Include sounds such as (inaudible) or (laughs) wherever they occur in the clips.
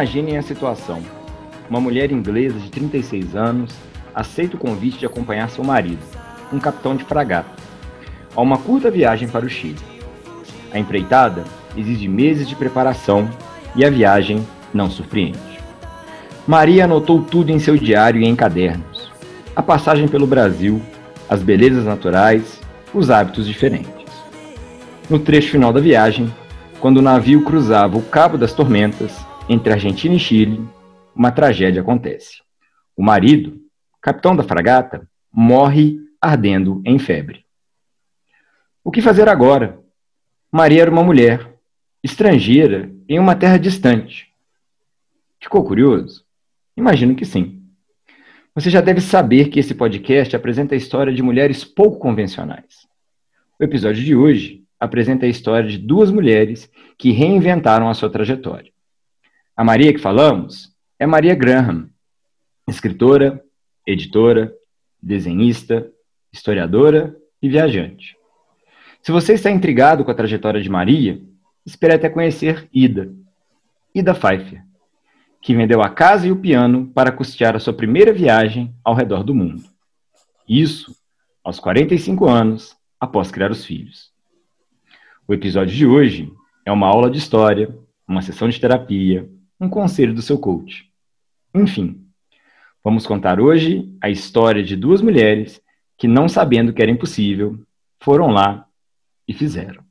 Imaginem a situação. Uma mulher inglesa de 36 anos aceita o convite de acompanhar seu marido, um capitão de fragata, a uma curta viagem para o Chile. A empreitada exige meses de preparação e a viagem não surpreende. Maria anotou tudo em seu diário e em cadernos: a passagem pelo Brasil, as belezas naturais, os hábitos diferentes. No trecho final da viagem, quando o navio cruzava o Cabo das Tormentas, entre Argentina e Chile, uma tragédia acontece. O marido, capitão da fragata, morre ardendo em febre. O que fazer agora? Maria era uma mulher, estrangeira, em uma terra distante. Ficou curioso? Imagino que sim. Você já deve saber que esse podcast apresenta a história de mulheres pouco convencionais. O episódio de hoje apresenta a história de duas mulheres que reinventaram a sua trajetória. A Maria que falamos é Maria Graham, escritora, editora, desenhista, historiadora e viajante. Se você está intrigado com a trajetória de Maria, espere até conhecer Ida, Ida Pfeiffer, que vendeu a casa e o piano para custear a sua primeira viagem ao redor do mundo. Isso aos 45 anos após criar os filhos. O episódio de hoje é uma aula de história, uma sessão de terapia, um conselho do seu coach. Enfim, vamos contar hoje a história de duas mulheres que, não sabendo que era impossível, foram lá e fizeram.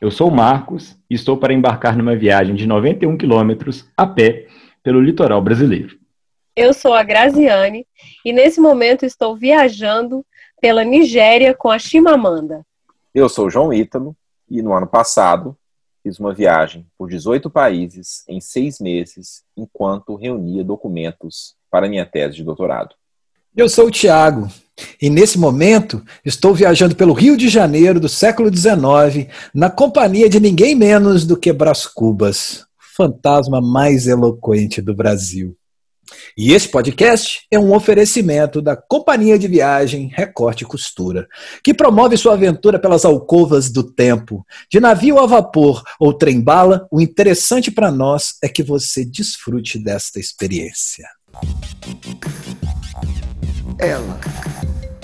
Eu sou o Marcos e estou para embarcar numa viagem de 91 quilômetros a pé pelo litoral brasileiro. Eu sou a Graziane e nesse momento estou viajando pela Nigéria com a Chimamanda. Eu sou o João Ítalo e no ano passado fiz uma viagem por 18 países em seis meses enquanto reunia documentos para minha tese de doutorado. Eu sou o Tiago e nesse momento estou viajando pelo Rio de Janeiro do século XIX na companhia de ninguém menos do que Brás Cubas, fantasma mais eloquente do Brasil. E esse podcast é um oferecimento da Companhia de Viagem Recorte e Costura, que promove sua aventura pelas alcovas do tempo. De navio a vapor ou trem-bala, o interessante para nós é que você desfrute desta experiência. Ela.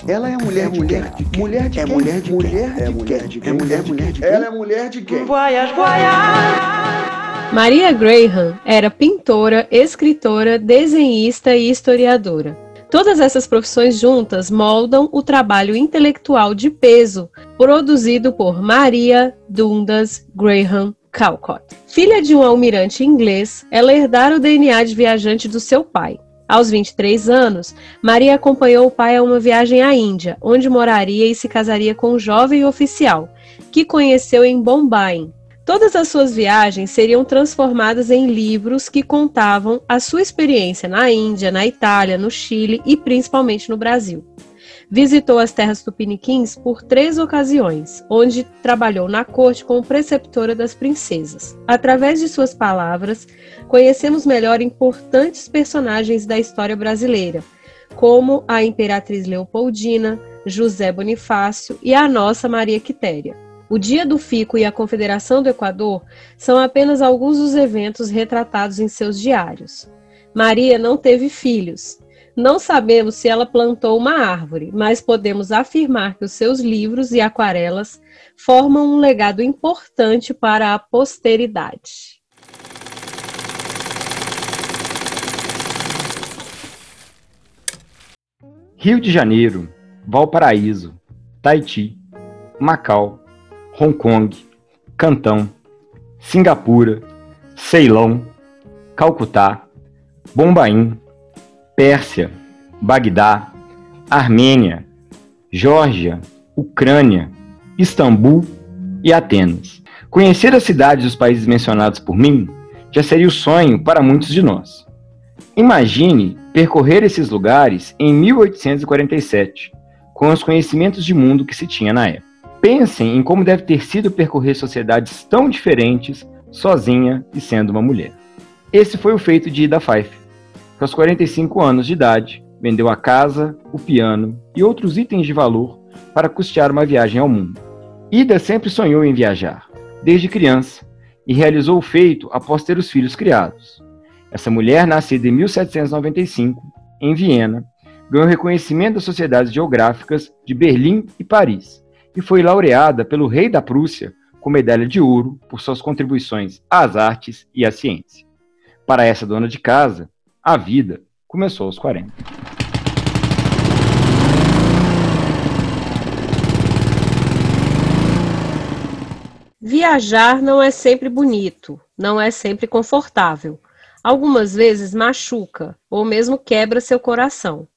Ela é a mulher, de mulher de quem? Mulher de é quem? mulher de mulher quem? de É mulher de quem? É mulher de quem? Ela é mulher de quem? Voyage, voyage. Maria Graham era pintora, escritora, desenhista e historiadora. Todas essas profissões juntas moldam o trabalho intelectual de peso produzido por Maria Dundas Graham Calcott. Filha de um almirante inglês, ela herdara o DNA de viajante do seu pai. Aos 23 anos, Maria acompanhou o pai a uma viagem à Índia, onde moraria e se casaria com um jovem oficial, que conheceu em Bombay. Todas as suas viagens seriam transformadas em livros que contavam a sua experiência na Índia, na Itália, no Chile e principalmente no Brasil. Visitou as terras tupiniquins por três ocasiões, onde trabalhou na corte como preceptora das princesas. Através de suas palavras, conhecemos melhor importantes personagens da história brasileira, como a Imperatriz Leopoldina, José Bonifácio e a nossa Maria Quitéria. O Dia do Fico e a Confederação do Equador são apenas alguns dos eventos retratados em seus diários. Maria não teve filhos, não sabemos se ela plantou uma árvore, mas podemos afirmar que os seus livros e aquarelas formam um legado importante para a posteridade. Rio de Janeiro, Valparaíso, Tahiti, Macau, Hong Kong, Cantão, Singapura, Ceilão, Calcutá, Bombaim, Pérsia, Bagdá, Armênia, Geórgia, Ucrânia, Istambul e Atenas. Conhecer as cidades dos países mencionados por mim já seria o sonho para muitos de nós. Imagine percorrer esses lugares em 1847, com os conhecimentos de mundo que se tinha na época. Pensem em como deve ter sido percorrer sociedades tão diferentes sozinha e sendo uma mulher. Esse foi o feito de Ida Pfeiffer, que aos 45 anos de idade vendeu a casa, o piano e outros itens de valor para custear uma viagem ao mundo. Ida sempre sonhou em viajar, desde criança, e realizou o feito após ter os filhos criados. Essa mulher, nascida em 1795, em Viena, ganhou reconhecimento das sociedades geográficas de Berlim e Paris e foi laureada pelo rei da Prússia com medalha de ouro por suas contribuições às artes e à ciência. Para essa dona de casa, a vida começou aos 40. Viajar não é sempre bonito, não é sempre confortável. Algumas vezes machuca ou mesmo quebra seu coração.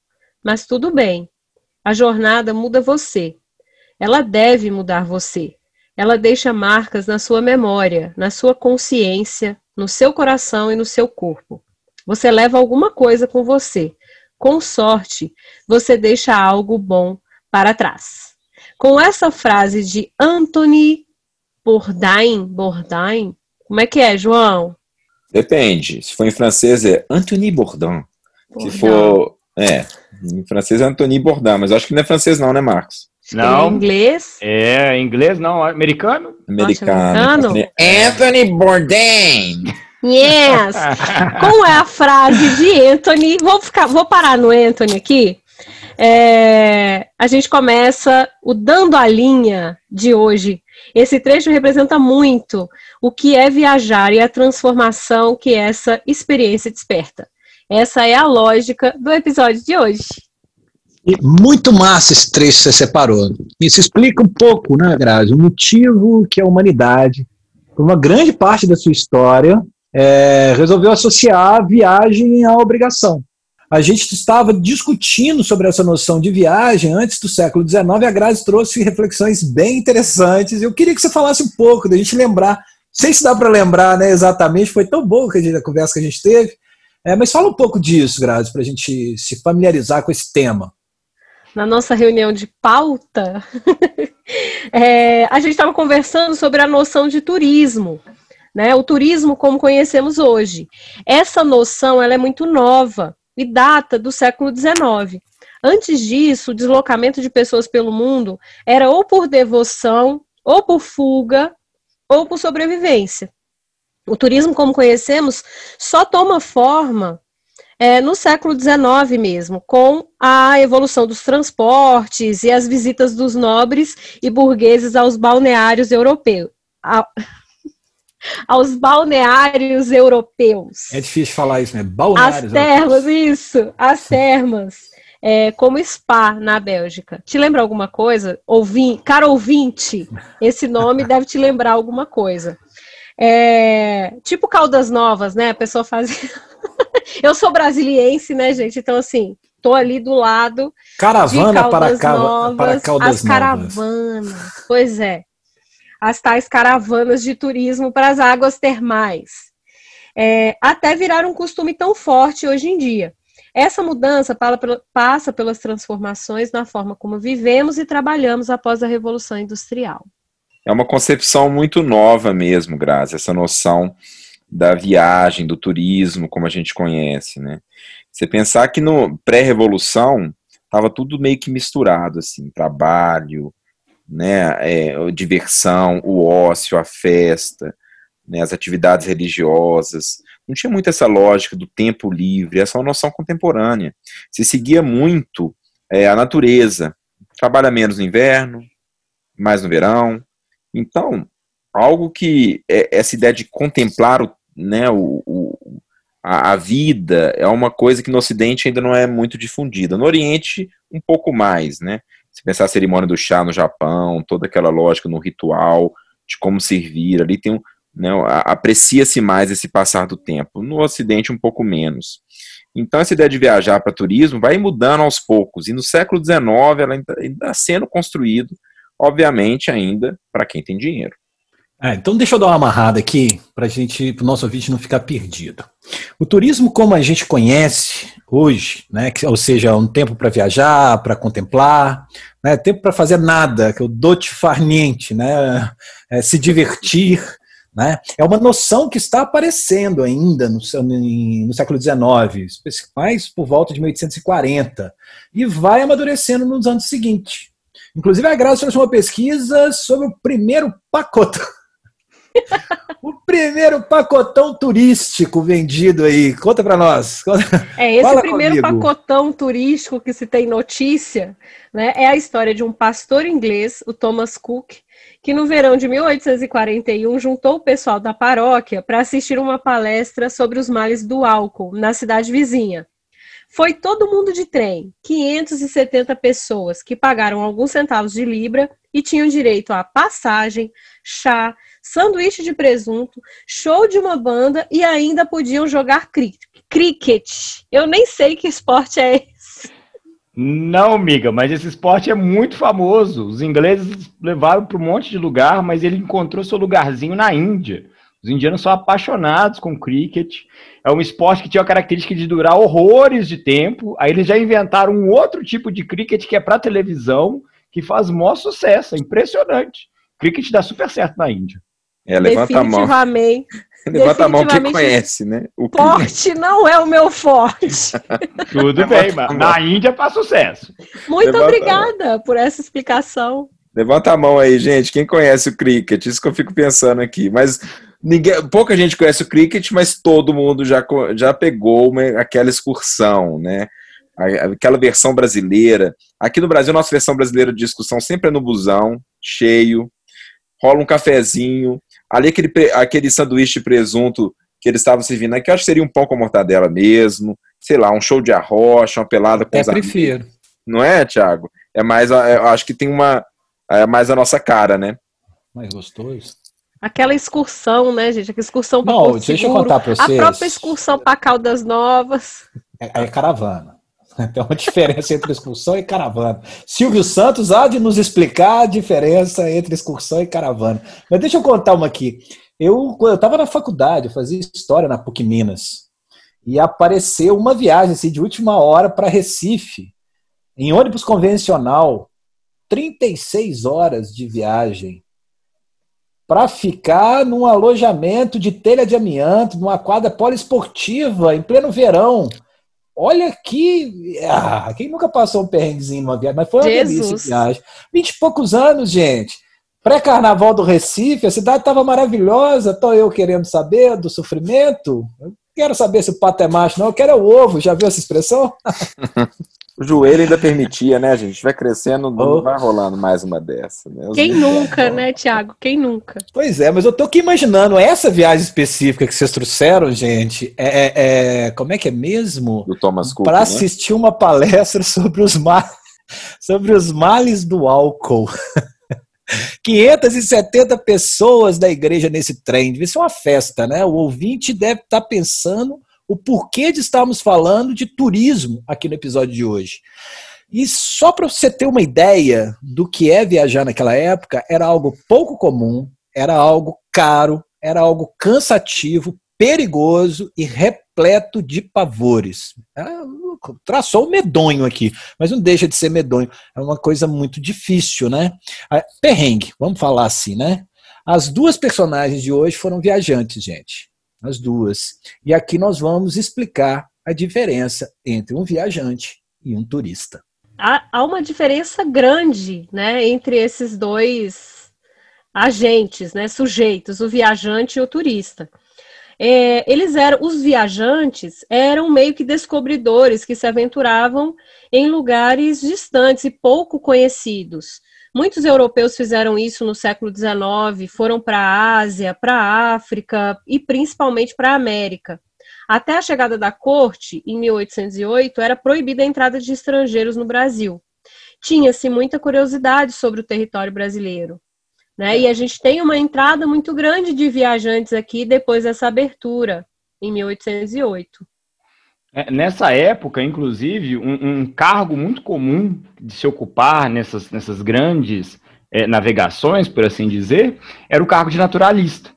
Mas tudo bem. A jornada muda você. Ela deve mudar você. Ela deixa marcas na sua memória, na sua consciência, no seu coração e no seu corpo. Você leva alguma coisa com você. Com sorte, você deixa algo bom para trás. Com essa frase de Anthony Bourdain, Bourdain, como é que é, João? Depende. Se for em francês é Anthony Bourdain. Bourdain. Se for. É. Em francês é Anthony Bourdain, mas acho que não é francês, não, né, Marcos? Não. É inglês? É, inglês não, americano? Americano. Norte-americano? Anthony Bourdain. Yes! (laughs) Como é a frase de Anthony? Vou, ficar, vou parar no Anthony aqui. É, a gente começa o Dando a Linha de hoje. Esse trecho representa muito o que é viajar e a transformação que essa experiência desperta. Essa é a lógica do episódio de hoje. E muito massa esse trecho que você separou. Isso explica um pouco, né, Grazi, o motivo que a humanidade, por uma grande parte da sua história, é, resolveu associar a viagem à obrigação. A gente estava discutindo sobre essa noção de viagem antes do século XIX a Grazi trouxe reflexões bem interessantes. Eu queria que você falasse um pouco, da gente lembrar. Não sei se dá para lembrar né, exatamente, foi tão boa a, conversa que a gente teve. É, mas fala um pouco disso, Grazi, para a gente se familiarizar com esse tema. Na nossa reunião de pauta, (laughs) é, a gente estava conversando sobre a noção de turismo. Né, o turismo como conhecemos hoje. Essa noção ela é muito nova e data do século XIX. Antes disso, o deslocamento de pessoas pelo mundo era ou por devoção, ou por fuga, ou por sobrevivência. O turismo, como conhecemos, só toma forma é, no século XIX mesmo, com a evolução dos transportes e as visitas dos nobres e burgueses aos balneários europeus (laughs) aos balneários europeus. É difícil falar isso, né? Balneários. As termas, isso, as termas. É, como spa na Bélgica. Te lembra alguma coisa? Ouvim, cara ouvinte, esse nome deve te lembrar alguma coisa. É, tipo Caldas Novas, né? A pessoa faz. (laughs) Eu sou brasiliense, né, gente? Então, assim, tô ali do lado. Caravana para, Novas, para Caldas as caravanas. Pois é as tais caravanas de turismo para as águas termais, é, até virar um costume tão forte hoje em dia. Essa mudança passa pelas transformações na forma como vivemos e trabalhamos após a Revolução Industrial. É uma concepção muito nova mesmo, Grazi, essa noção da viagem, do turismo, como a gente conhece, né? Você pensar que no pré-revolução estava tudo meio que misturado, assim, trabalho, né, é, diversão, o ócio, a festa, né, as atividades religiosas. Não tinha muito essa lógica do tempo livre, essa é uma noção contemporânea. Se seguia muito é, a natureza, trabalha menos no inverno, mais no verão. Então, algo que é, essa ideia de contemplar o, né, o, o a, a, vida é uma coisa que no Ocidente ainda não é muito difundida. No Oriente, um pouco mais, né? Se pensar a cerimônia do chá no Japão, toda aquela lógica no ritual, de como servir, ali tem um. Né, aprecia-se mais esse passar do tempo. No Ocidente, um pouco menos. Então, essa ideia de viajar para turismo vai mudando aos poucos. E no século XIX, ela ainda está sendo construído, obviamente, ainda para quem tem dinheiro. É, então deixa eu dar uma amarrada aqui para gente, para o nosso ouvinte não ficar perdido. O turismo como a gente conhece hoje, né, que, ou seja, um tempo para viajar, para contemplar, né, tempo para fazer nada, que é o dote farniente, né, é, se divertir, né, é uma noção que está aparecendo ainda no, no, no século XIX, mais por volta de 1840, e vai amadurecendo nos anos seguintes. Inclusive, a Graça fez uma pesquisa sobre o primeiro pacote (laughs) o primeiro pacotão turístico vendido aí. Conta para nós. É esse Fala primeiro comigo. pacotão turístico que se tem notícia, né? É a história de um pastor inglês, o Thomas Cook, que no verão de 1841 juntou o pessoal da paróquia para assistir uma palestra sobre os males do álcool na cidade vizinha. Foi todo mundo de trem, 570 pessoas que pagaram alguns centavos de libra e tinham direito a passagem, chá, sanduíche de presunto, show de uma banda e ainda podiam jogar cricket. Eu nem sei que esporte é esse. Não, amiga, mas esse esporte é muito famoso. Os ingleses levaram para um monte de lugar, mas ele encontrou seu lugarzinho na Índia. Os indianos são apaixonados com cricket. É um esporte que tinha a característica de durar horrores de tempo. Aí eles já inventaram um outro tipo de cricket que é para televisão, que faz maior sucesso. É impressionante. Cricket dá super certo na Índia. É, levanta a mão. (laughs) levanta a mão quem conhece, né? O forte não é o meu forte. (laughs) Tudo bem, mas na Índia faz sucesso. Muito levanta obrigada por essa explicação. Levanta a mão aí, gente. Quem conhece o cricket? Isso que eu fico pensando aqui. Mas ninguém, pouca gente conhece o cricket, mas todo mundo já, já pegou uma, aquela excursão, né? Aquela versão brasileira. Aqui no Brasil, nossa versão brasileira de discussão sempre é no busão, cheio, rola um cafezinho. Ali aquele, aquele sanduíche de presunto que eles estavam servindo aqui, eu acho que seria um pão com mortadela mesmo, sei lá, um show de arrocha, uma pelada com é, os prefiro. Amigos. Não é, Thiago? É mais, eu acho que tem uma, é mais a nossa cara, né? Mais gostoso. Aquela excursão, né, gente? Aquela excursão para Não, deixa Seguro, eu contar para vocês. A própria excursão para Caldas Novas. É, é, caravana. (laughs) Tem uma diferença entre excursão e caravana. Silvio Santos há de nos explicar a diferença entre excursão e caravana. Mas deixa eu contar uma aqui. Eu estava na faculdade, eu fazia história na PUC Minas. E apareceu uma viagem assim, de última hora para Recife, em ônibus convencional, 36 horas de viagem para ficar num alojamento de telha de amianto, numa quadra poliesportiva, em pleno verão. Olha que. Ah, quem nunca passou um perrenguezinho numa viagem? Mas foi uma Jesus. delícia viagem. Vinte e poucos anos, gente. Pré-carnaval do Recife, a cidade estava maravilhosa. Estou eu querendo saber do sofrimento. Eu quero saber se o pato é macho, não. Eu quero o ovo. Já viu essa expressão? (laughs) O joelho ainda permitia, né, gente? Vai crescendo, não oh. vai rolando mais uma dessa. Né? Quem nunca, né, Tiago? Quem nunca? Pois é, mas eu tô aqui imaginando essa viagem específica que vocês trouxeram, gente. É, é, é como é que é mesmo? Do Thomas Cook. Para né? assistir uma palestra (laughs) sobre os males, sobre os males do álcool. (laughs) 570 pessoas da igreja nesse trem. Deve ser uma festa, né? O ouvinte deve estar tá pensando o porquê de estarmos falando de turismo aqui no episódio de hoje. E só para você ter uma ideia do que é viajar naquela época, era algo pouco comum, era algo caro, era algo cansativo, perigoso e repleto de pavores. Traçou medonho aqui, mas não deixa de ser medonho. É uma coisa muito difícil, né? Perrengue, vamos falar assim, né? As duas personagens de hoje foram viajantes, gente as duas. E aqui nós vamos explicar a diferença entre um viajante e um turista. Há, há uma diferença grande né, entre esses dois agentes, né, sujeitos, o viajante e o turista. É, eles eram, os viajantes eram meio que descobridores que se aventuravam em lugares distantes e pouco conhecidos. Muitos europeus fizeram isso no século XIX, foram para a Ásia, para a África e principalmente para a América. Até a chegada da corte, em 1808, era proibida a entrada de estrangeiros no Brasil. Tinha-se muita curiosidade sobre o território brasileiro. Né? E a gente tem uma entrada muito grande de viajantes aqui depois dessa abertura, em 1808. É, nessa época, inclusive, um, um, cargo muito comum de se ocupar nessas, nessas grandes é, navegações, por assim dizer, era o cargo de naturalista.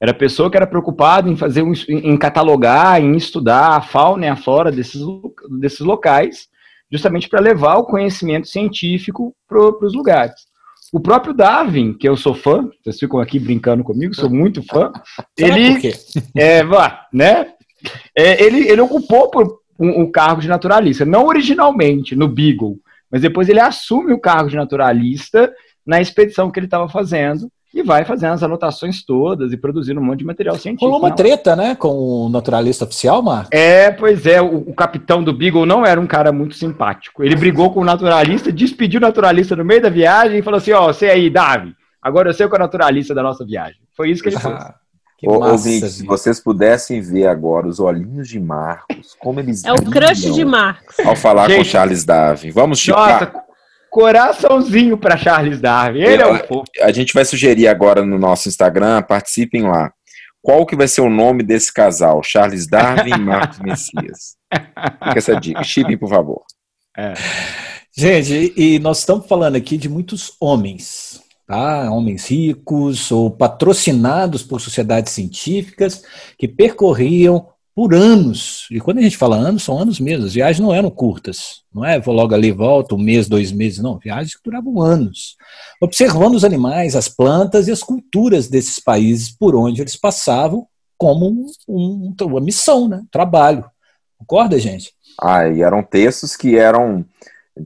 Era a pessoa que era preocupada em fazer um, em catalogar, em estudar a fauna e a flora desses, desses locais, justamente para levar o conhecimento científico para os lugares. O próprio Darwin, que eu sou fã, vocês ficam aquaqui brincando comigo, sou muito fã. ele, é, né? É, ele, ele ocupou por um, um, cargo de naturalista, não originalmente no Beagle, mas depois ele assume o cargo de naturalista na expedição que ele estava fazendo, e vai fazendo as anotações todas e produzindo um monte de material científico. Rolou uma treta, né, com o naturalista oficial, Marcos? É, pois é, o, o, capitão do Beagle não era um cara muito simpático. Ele brigou com o naturalista, despediu o naturalista no meio da viagem e falou assim: Ó, oh, você aí, Davi, agora eu sei que é o naturalista da nossa viagem. Foi isso que ele (laughs) fez. Que Ô, massa, ouvintes, se vocês pudessem ver agora os olhinhos de Marcos, como eles É o crush de Marcos. Ao falar gente, com Charles Darwin. Vamos chicar. Nossa, coraçãozinho para Charles Darwin. Ele é o fofo. A gente vai sugerir agora no nosso Instagram, participem lá. Qual que vai ser o nome desse casal? Charles Darwin e Marcos (laughs) Messias. Fica essa dica. Chipem, por favor. É. Gente, e nós estamos falando aqui de muitos homens tá? homens ricos ou patrocinados por sociedades científicas que percorriam por anos. E quando a gente fala anos, são anos mesmo. As viagens não eram curtas. Não é vou logo ali volta, um mês, dois meses, não. Viagens que duravam anos. Observando os animais, as plantas e as culturas desses países por onde eles passavam como um, uma missão, né? Trabalho. Concorda, gente? Ah, e eram textos que eram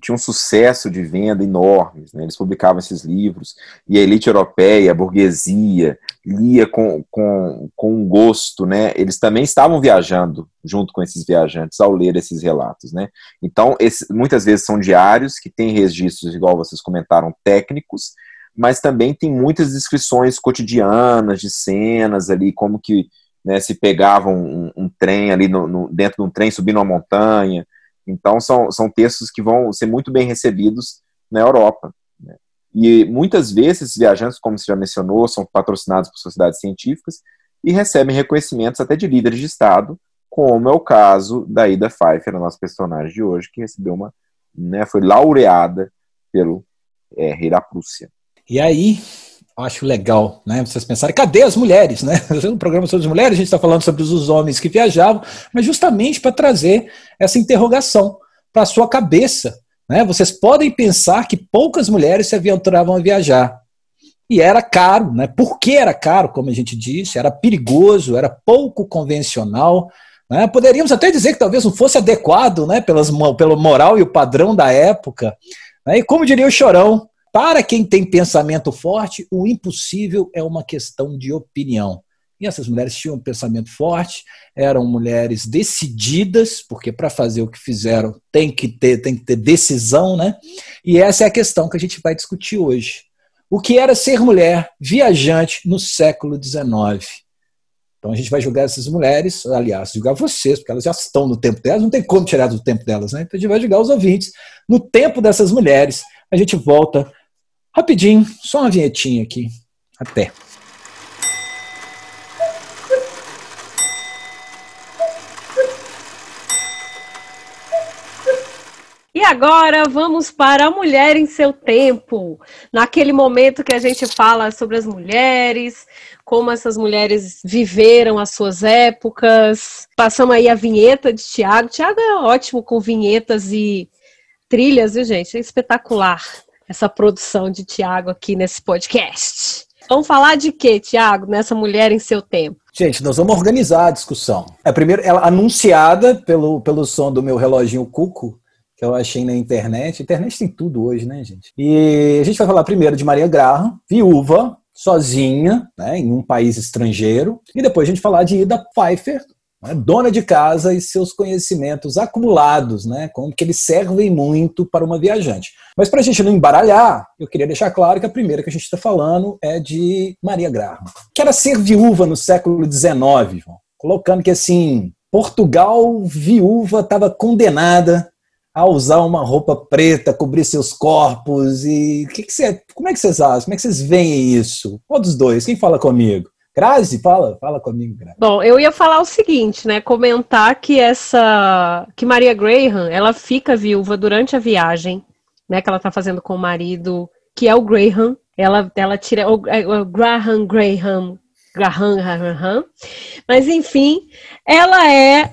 tinha um sucesso de venda enormes. Né? Eles publicavam esses livros e a elite europeia, a burguesia, lia com, com, com gosto. Né? Eles também estavam viajando junto com esses viajantes ao ler esses relatos. Né? Então, esse, muitas vezes são diários que têm registros, igual vocês comentaram, técnicos, mas também tem muitas descrições cotidianas de cenas ali, como que né, se pegavam um, um trem ali no, no, dentro de um trem subindo uma montanha, então, são, são textos que vão ser muito bem recebidos na Europa. Né? E muitas vezes esses viajantes, como você já mencionou, são patrocinados por sociedades científicas e recebem reconhecimentos até de líderes de Estado, como é o caso da Ida Pfeiffer, a nossa personagem de hoje, que recebeu uma, né, foi laureada pelo é, rei da Prússia. E aí, acho legal, né? Vocês pensarem, cadê as mulheres, né? (laughs) No programa sobre as mulheres, a gente está falando sobre os homens que viajavam, mas justamente para trazer essa interrogação para a sua cabeça. Né? Vocês podem pensar que poucas mulheres se aventuravam a viajar. E era caro, né? Por que era caro, como a gente disse? Era perigoso, era pouco convencional. Né? Poderíamos até dizer que talvez não fosse adequado né? Pelas, pelo moral e o padrão da época. Né? E como diria o Chorão, para quem tem pensamento forte, o impossível é uma questão de opinião. E essas mulheres tinham um pensamento forte, eram mulheres decididas, porque para fazer o que fizeram tem que ter, tem que ter decisão, né? E essa é a questão que a gente vai discutir hoje. O que era ser mulher viajante no século XIX? Então a gente vai julgar essas mulheres, aliás, julgar vocês, porque elas já estão no tempo delas, não tem como tirar do tempo delas, né? Então a gente vai julgar os ouvintes no tempo dessas mulheres. A gente volta Rapidinho, só uma vinhetinha aqui. Até. E agora vamos para a mulher em seu tempo. Naquele momento que a gente fala sobre as mulheres, como essas mulheres viveram as suas épocas. Passamos aí a vinheta de Tiago. Tiago é ótimo com vinhetas e trilhas, viu, gente? É espetacular essa produção de Tiago aqui nesse podcast. Vamos falar de quê, Tiago, nessa mulher em seu tempo? Gente, nós vamos organizar a discussão. É primeiro ela anunciada pelo, pelo som do meu reloginho Cuco, que eu achei na internet. Internet tem tudo hoje, né, gente? E a gente vai falar primeiro de Maria Graham, viúva, sozinha, né, em um país estrangeiro. E depois a gente falar de Ida Pfeiffer, né, dona de casa e seus conhecimentos acumulados, né, como que eles servem muito para uma viajante. Mas para a gente não embaralhar, eu queria deixar claro que a primeira que a gente está falando é de Maria Graham, que era ser viúva no século XIX, colocando que assim Portugal viúva estava condenada a usar uma roupa preta, cobrir seus corpos e que que você, como é que vocês acham? Como é que vocês veem isso? Qual dos dois? Quem fala comigo? Grazi, fala, fala comigo, Grazi. Bom, eu ia falar o seguinte, né? Comentar que essa. que Maria Graham, ela fica viúva durante a viagem, né? Que ela tá fazendo com o marido, que é o Graham. Ela, ela tira. O, é, o Graham Graham. Graham, Graham. Mas enfim, ela é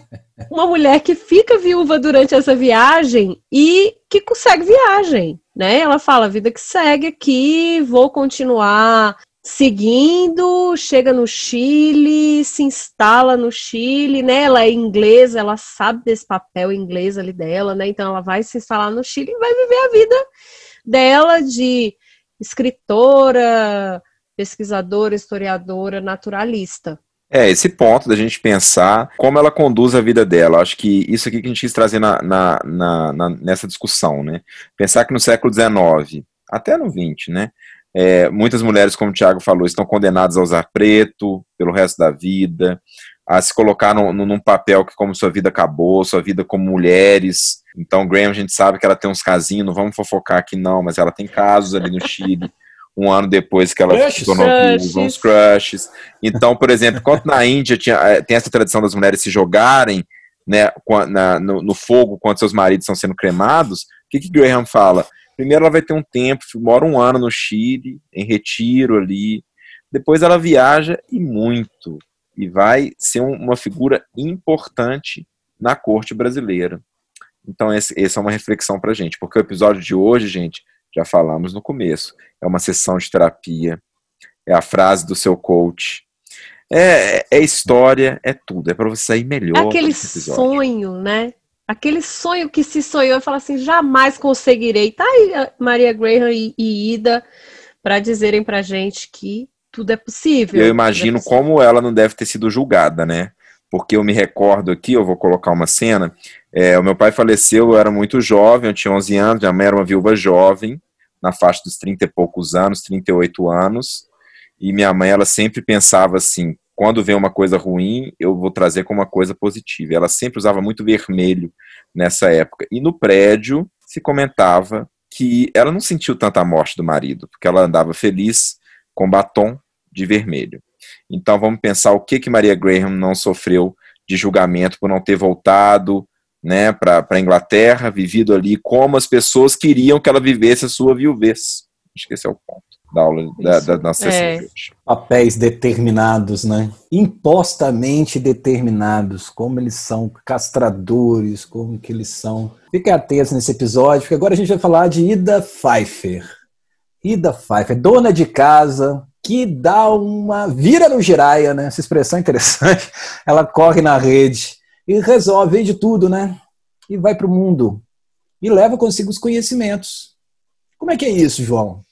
uma mulher que fica viúva durante essa viagem e que consegue viagem, né? Ela fala, vida que segue aqui, vou continuar seguindo, chega no Chile, se instala no Chile, né? Ela é inglesa, ela sabe desse papel inglês ali dela, né? Então ela vai se instalar no Chile e vai viver a vida dela de escritora, pesquisadora, historiadora, naturalista. É, esse ponto da gente pensar como ela conduz a vida dela. Acho que isso aqui que a gente quis trazer na, na, na, nessa discussão, né? Pensar que no século XIX, até no XX, né? É, muitas mulheres, como o Tiago falou, estão condenadas a usar preto pelo resto da vida, a se colocar no, no, num papel que como sua vida acabou, sua vida como mulheres. Então, Graham, a gente sabe que ela tem uns casinhos, não vamos fofocar aqui não, mas ela tem casos ali no Chile, (laughs) um ano depois que ela crushes, se tornou viúva, uns crushes. Então, por exemplo, enquanto na Índia tinha, eh, tem essa tradição das mulheres se jogarem né, na, no, no, fogo quando seus maridos estão sendo cremados, o que, que Graham fala? Primeiro ela vai ter um tempo, mora um ano no Chile, em retiro ali. Depois ela viaja e muito. E vai ser um, uma figura importante na corte brasileira. Então, essa é uma reflexão pra gente. Porque o episódio de hoje, gente, já falamos no começo, é uma sessão de terapia, é a frase do seu coach. É, é história, é tudo, é para você sair melhor. É aquele sonho, né? Aquele sonho que se sonhou e fala assim, jamais conseguirei. Tá aí Maria Graham e, e Ida para dizerem pra gente que tudo é possível. Eu imagino é possível. como ela não deve ter sido julgada, né? Porque eu me recordo aqui, eu vou colocar uma cena. É, o meu pai faleceu, eu era muito jovem, eu tinha 11 anos, minha mãe era uma viúva jovem, na faixa dos 30 e poucos anos, 38 anos. E minha mãe, ela sempre pensava assim: quando vem uma coisa ruim, eu vou trazer como uma coisa positiva. Ela sempre usava muito vermelho nessa época. E no prédio se comentava que ela não sentiu tanta morte do marido, porque ela andava feliz com batom de vermelho. Então vamos pensar o que que Maria Graham não sofreu de julgamento por não ter voltado, né, para a Inglaterra, vivido ali como as pessoas queriam que ela vivesse a sua viuvez. Acho que esse é o ponto da aula da, da, nossa sessão é. de hoje. Papéis determinados, né? Impostamente determinados, como eles são castradores, como que eles são. Fique atento nesse episódio, porque agora a gente vai falar de Ida Pfeiffer. Ida Pfeiffer, dona de casa, que dá uma vira no giraia, né? Essa expressão é interessante. (laughs) Ela corre na rede e resolve, vende tudo, né? E vai para o mundo. E leva consigo os conhecimentos. Como é que é isso, João?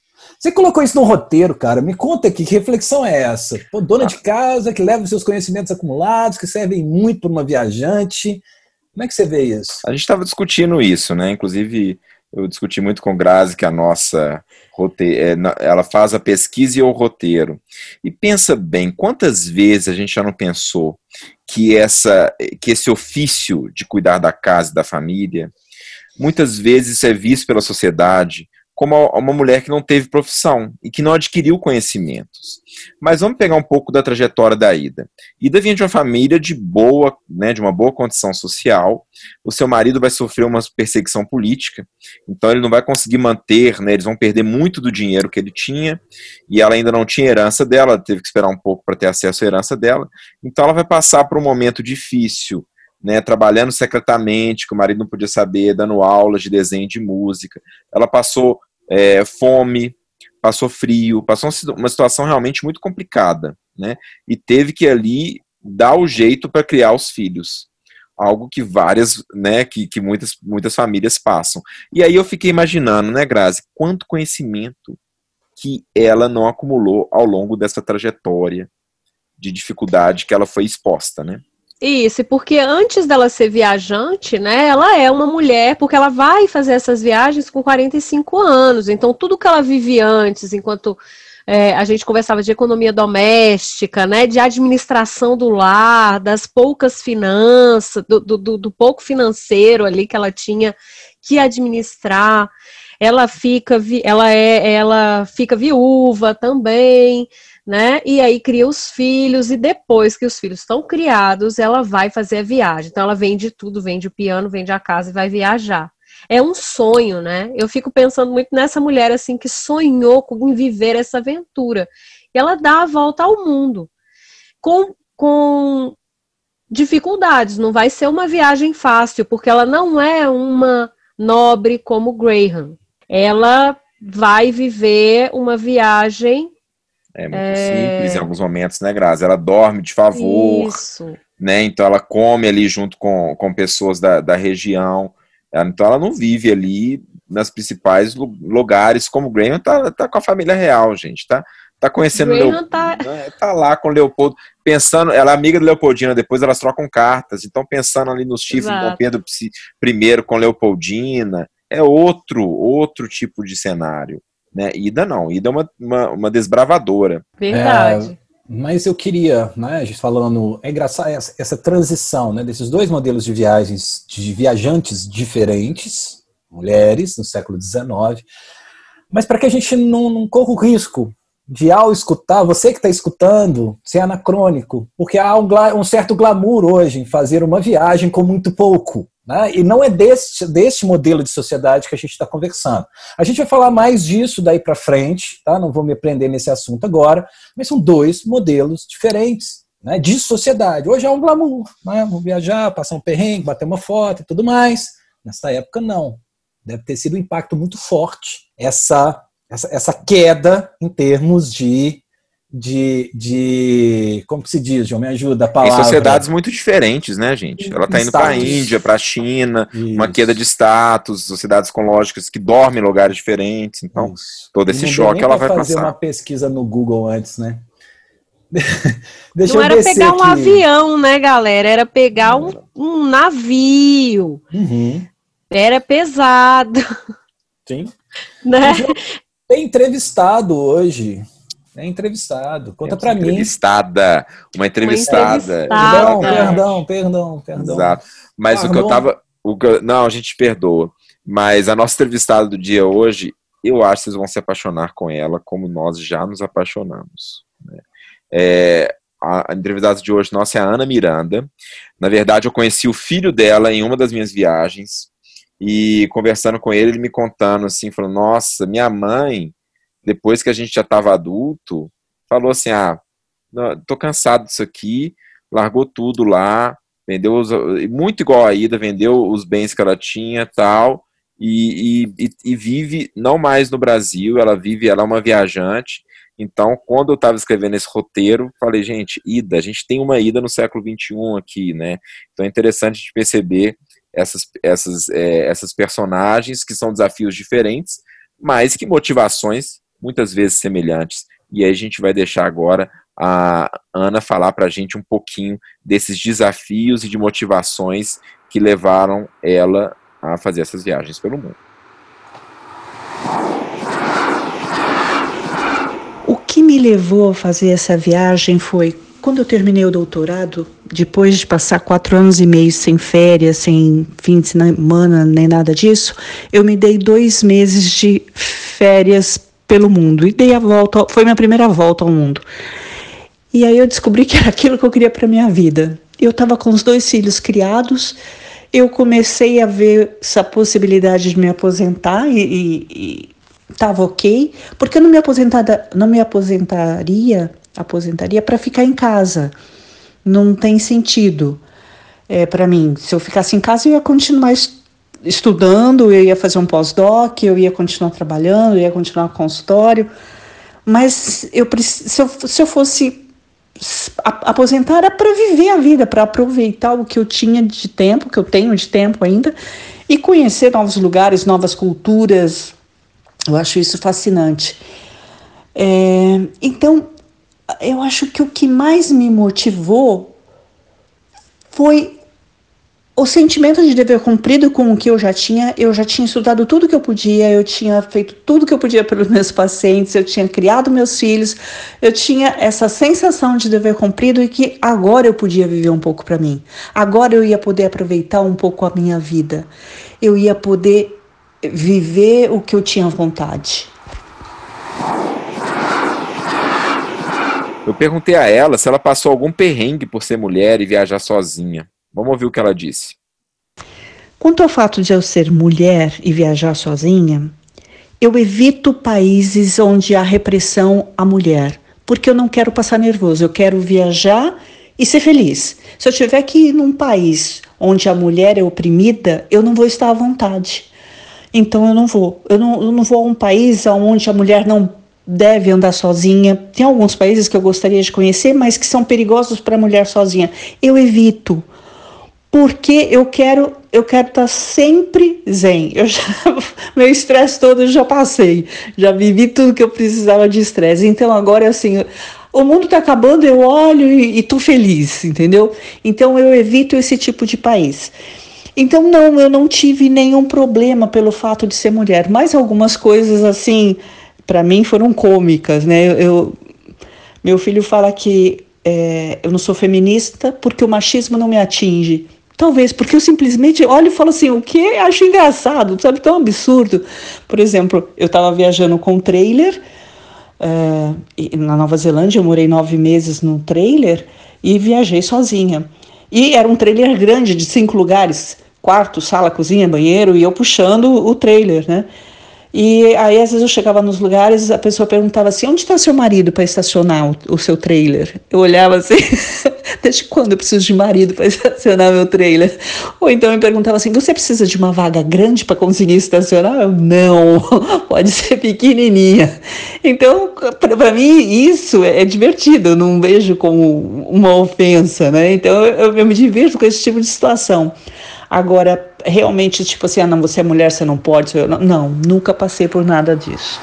Você colocou isso no roteiro, cara. Me conta aqui, que reflexão é essa? Pô, dona de casa que leva os seus conhecimentos acumulados, que servem muito para uma viajante. Como é que você vê isso? A gente estava discutindo isso, né? Inclusive, eu discuti muito com Grazi que a nossa roteiro, é, ela faz a pesquisa e o roteiro. E pensa bem, quantas vezes a gente já não pensou que essa que esse ofício de cuidar da casa e da família muitas vezes é visto pela sociedade como uma mulher que não teve profissão e que não adquiriu conhecimentos. Mas vamos pegar um pouco da trajetória da Ida. Ida vinha de uma família de boa, né, de uma boa condição social. O seu marido vai sofrer uma perseguição política, então ele não vai conseguir manter, né, eles vão perder muito do dinheiro que ele tinha, e ela ainda não tinha herança dela, teve que esperar um pouco para ter acesso à herança dela. Então ela vai passar por um momento difícil né, trabalhando secretamente, que o marido não podia saber, dando aulas de desenho de música. Ela passou é, fome, passou frio, passou uma situação realmente muito complicada, né? E teve que ali dar o jeito para criar os filhos. Algo que várias, né, que, que muitas, muitas famílias passam. E aí eu fiquei imaginando, né, Grazi, quanto conhecimento que ela não acumulou ao longo dessa trajetória de dificuldade que ela foi exposta, né? Isso, porque antes dela ser viajante, né, ela é uma mulher, porque ela vai fazer essas viagens com 45 anos. Então, tudo que ela vive antes, enquanto é, a gente conversava de economia doméstica, né, de administração do lar, das poucas finanças, do, do, do pouco financeiro ali que ela tinha que administrar, ela fica, ela é, ela fica viúva também né? E aí cria os filhos, e depois que os filhos estão criados, ela vai fazer a viagem. Então ela vende tudo, vende o piano, vende a casa e vai viajar. É um sonho, né? Eu fico pensando muito nessa mulher assim que sonhou com viver essa aventura. E ela dá a volta ao mundo. Com, com dificuldades, não vai ser uma viagem fácil, porque ela não é uma nobre como Graham. Ela vai viver uma viagem é muito é... simples em alguns momentos, né, Grazi? Ela dorme de favor, Isso. né? Então ela come ali junto com, com pessoas da, da região. Então ela não vive ali nas principais lugares, como o Graham tá, tá com a família real, gente, tá? tá conhecendo Graham Leo- tá- né, tá lá com o Leopoldo, pensando, ela é amiga de Leopoldina, depois elas trocam cartas, então pensando ali nos chifres Dom Exato. Pedro I com Leopoldina, é outro, outro tipo de cenário. Né? Ida não, Ida é uma, uma, uma desbravadora. Verdade. Mas eu queria, né, a gente falando, é engraçado essa, essa transição né, desses dois modelos de viagens, de viajantes diferentes, mulheres, no século XIX, mas para que a gente não, não corra o risco de, ao escutar, você que está escutando, ser anacrônico, porque há um, um certo glamour hoje em fazer uma viagem com muito pouco. Né? E não é deste, modelo de sociedade que a gente está conversando. A gente vai falar mais disso daí para frente, tá? não vou me prender nesse assunto agora, mas são dois modelos diferentes né, de sociedade. Hoje é um glamour, né? vou viajar, passar um perrengue, bater uma foto e tudo mais. Nessa época, não. Deve ter sido um impacto muito forte essa, essa, essa queda em termos de, de, de. Como que se diz, João? Me ajuda a Em palavra. sociedades muito diferentes, né, gente? Ela tá indo para a. Índia, para a China, uma Isso, queda de status, sociedades com lógicas que dormem em lugares diferentes, então isso. todo esse choque ela vai fazer passar. uma pesquisa no Google antes, né? (laughs) Deixa Não eu era pegar um aqui. avião, né, galera? Era pegar um, um navio. Uhum, Era pesado, sim. (laughs) né? Tem entrevistado hoje. É entrevistado. Conta Temos pra mim. entrevistada, uma entrevistada. entrevistada. Perdão, perdão, perdão, perdão. Exato. Mas o que eu tava. O que eu- não, a gente perdoa. Mas a nossa entrevistada do dia hoje, eu acho que vocês vão se apaixonar com ela, como nós já nos apaixonamos. né? É, a, a entrevistada de hoje nossa é a Ana Miranda. Na verdade, eu conheci o filho dela em uma das minhas viagens. E conversando com ele, ele me contando assim, falou: Nossa, minha mãe, depois que a gente já estava adulto, falou assim: Ah, tô cansado disso aqui, largou tudo lá, vendeu os, muito igual a Ida, vendeu os bens que ela tinha tal, e, e, e- vive não mais no Brasil, ela vive, ela é uma viajante. Então, quando eu estava escrevendo esse roteiro, falei, gente, Ida, a gente tem uma Ida no século XXI aqui, né? Então é interessante gente perceber essas, essas, é, essas personagens que são desafios diferentes, mas que motivações muitas vezes semelhantes. E aí a gente vai deixar agora a Ana falar para a gente um pouquinho desses desafios e de motivações que levaram ela a fazer essas viagens pelo mundo. O que me levou a fazer essa viagem foi quando eu terminei o doutorado, depois de passar quatro anos e meio sem férias, sem fim de semana, nem nada disso, eu me dei dois meses de férias pelo mundo e dei a volta, foi minha primeira volta ao mundo. E aí eu descobri que era aquilo que eu queria para minha vida. Eu estava com os dois filhos criados, eu comecei a ver essa possibilidade de me aposentar e, estava ok, porque eu não me aposentada, não me aposentaria, aposentaria para ficar em casa. Não tem sentido é, para mim. Se eu ficasse em casa, eu ia continuar est- estudando, eu ia fazer um pós-doc, eu ia continuar trabalhando, eu ia continuar no consultório. Mas eu, se, eu, se eu fosse aposentar, era para viver a vida, para aproveitar o que eu tinha de tempo, que eu tenho de tempo ainda, e conhecer novos lugares, novas culturas. Eu acho isso fascinante. É, então, eu acho que o que mais me motivou foi o sentimento de dever cumprido com o que eu já tinha. Eu já tinha estudado tudo que eu podia, eu tinha feito tudo que eu podia pelos meus pacientes, eu tinha criado meus filhos, eu tinha essa sensação de dever cumprido e que agora eu podia viver um pouco para mim. Agora eu ia poder aproveitar um pouco a minha vida. Eu ia poder viver o que eu tinha vontade. Eu perguntei a ela se ela passou algum perrengue por ser mulher e viajar sozinha. Vamos ouvir o que ela disse. Quanto ao fato de eu ser mulher e viajar sozinha, eu evito países onde há repressão à mulher, porque eu não quero passar nervoso, eu quero viajar e ser feliz. Se eu tiver que ir num país onde a mulher é oprimida, eu não vou estar à vontade. Então eu não vou. Eu não, eu não vou a um país onde a mulher não deve andar sozinha. Tem alguns países que eu gostaria de conhecer, mas que são perigosos para a mulher sozinha. Eu evito porque eu quero eu quero estar tá sempre zen. Eu já, (laughs) meu estresse todo eu já passei, já vivi tudo que eu precisava de estresse. Então agora assim, o mundo está acabando, eu olho e, estou feliz, entendeu? Então eu evito esse tipo de país. Então não, eu não tive nenhum problema pelo fato de ser mulher, mas algumas coisas assim para mim foram cômicas, né? Eu, eu meu filho fala que é, eu não sou feminista porque o machismo não me atinge. Talvez porque eu simplesmente olho e falo assim, o que acho engraçado, sabe, tão absurdo. Por exemplo, eu estava viajando com um trailer é, na Nova Zelândia, eu morei nove meses num trailer e viajei sozinha. E era um trailer grande de cinco lugares, quarto, sala, cozinha, banheiro, e eu puxando o trailer, né? E aí, às vezes, eu chegava nos lugares, a pessoa perguntava assim: onde está seu marido para estacionar o, o, seu trailer? Eu olhava assim: (laughs) desde quando eu preciso de marido para estacionar meu trailer? Ou então me perguntava assim: você precisa de uma vaga grande para conseguir estacionar? Eu, não, (laughs) pode ser pequenininha. Então, para mim, isso é divertido, eu não vejo como uma ofensa, né? Então, eu, eu me divirto com esse tipo de situação. Agora, realmente, tipo assim, ah, não, você é mulher, você não pode. Não, não, nunca passei por nada disso.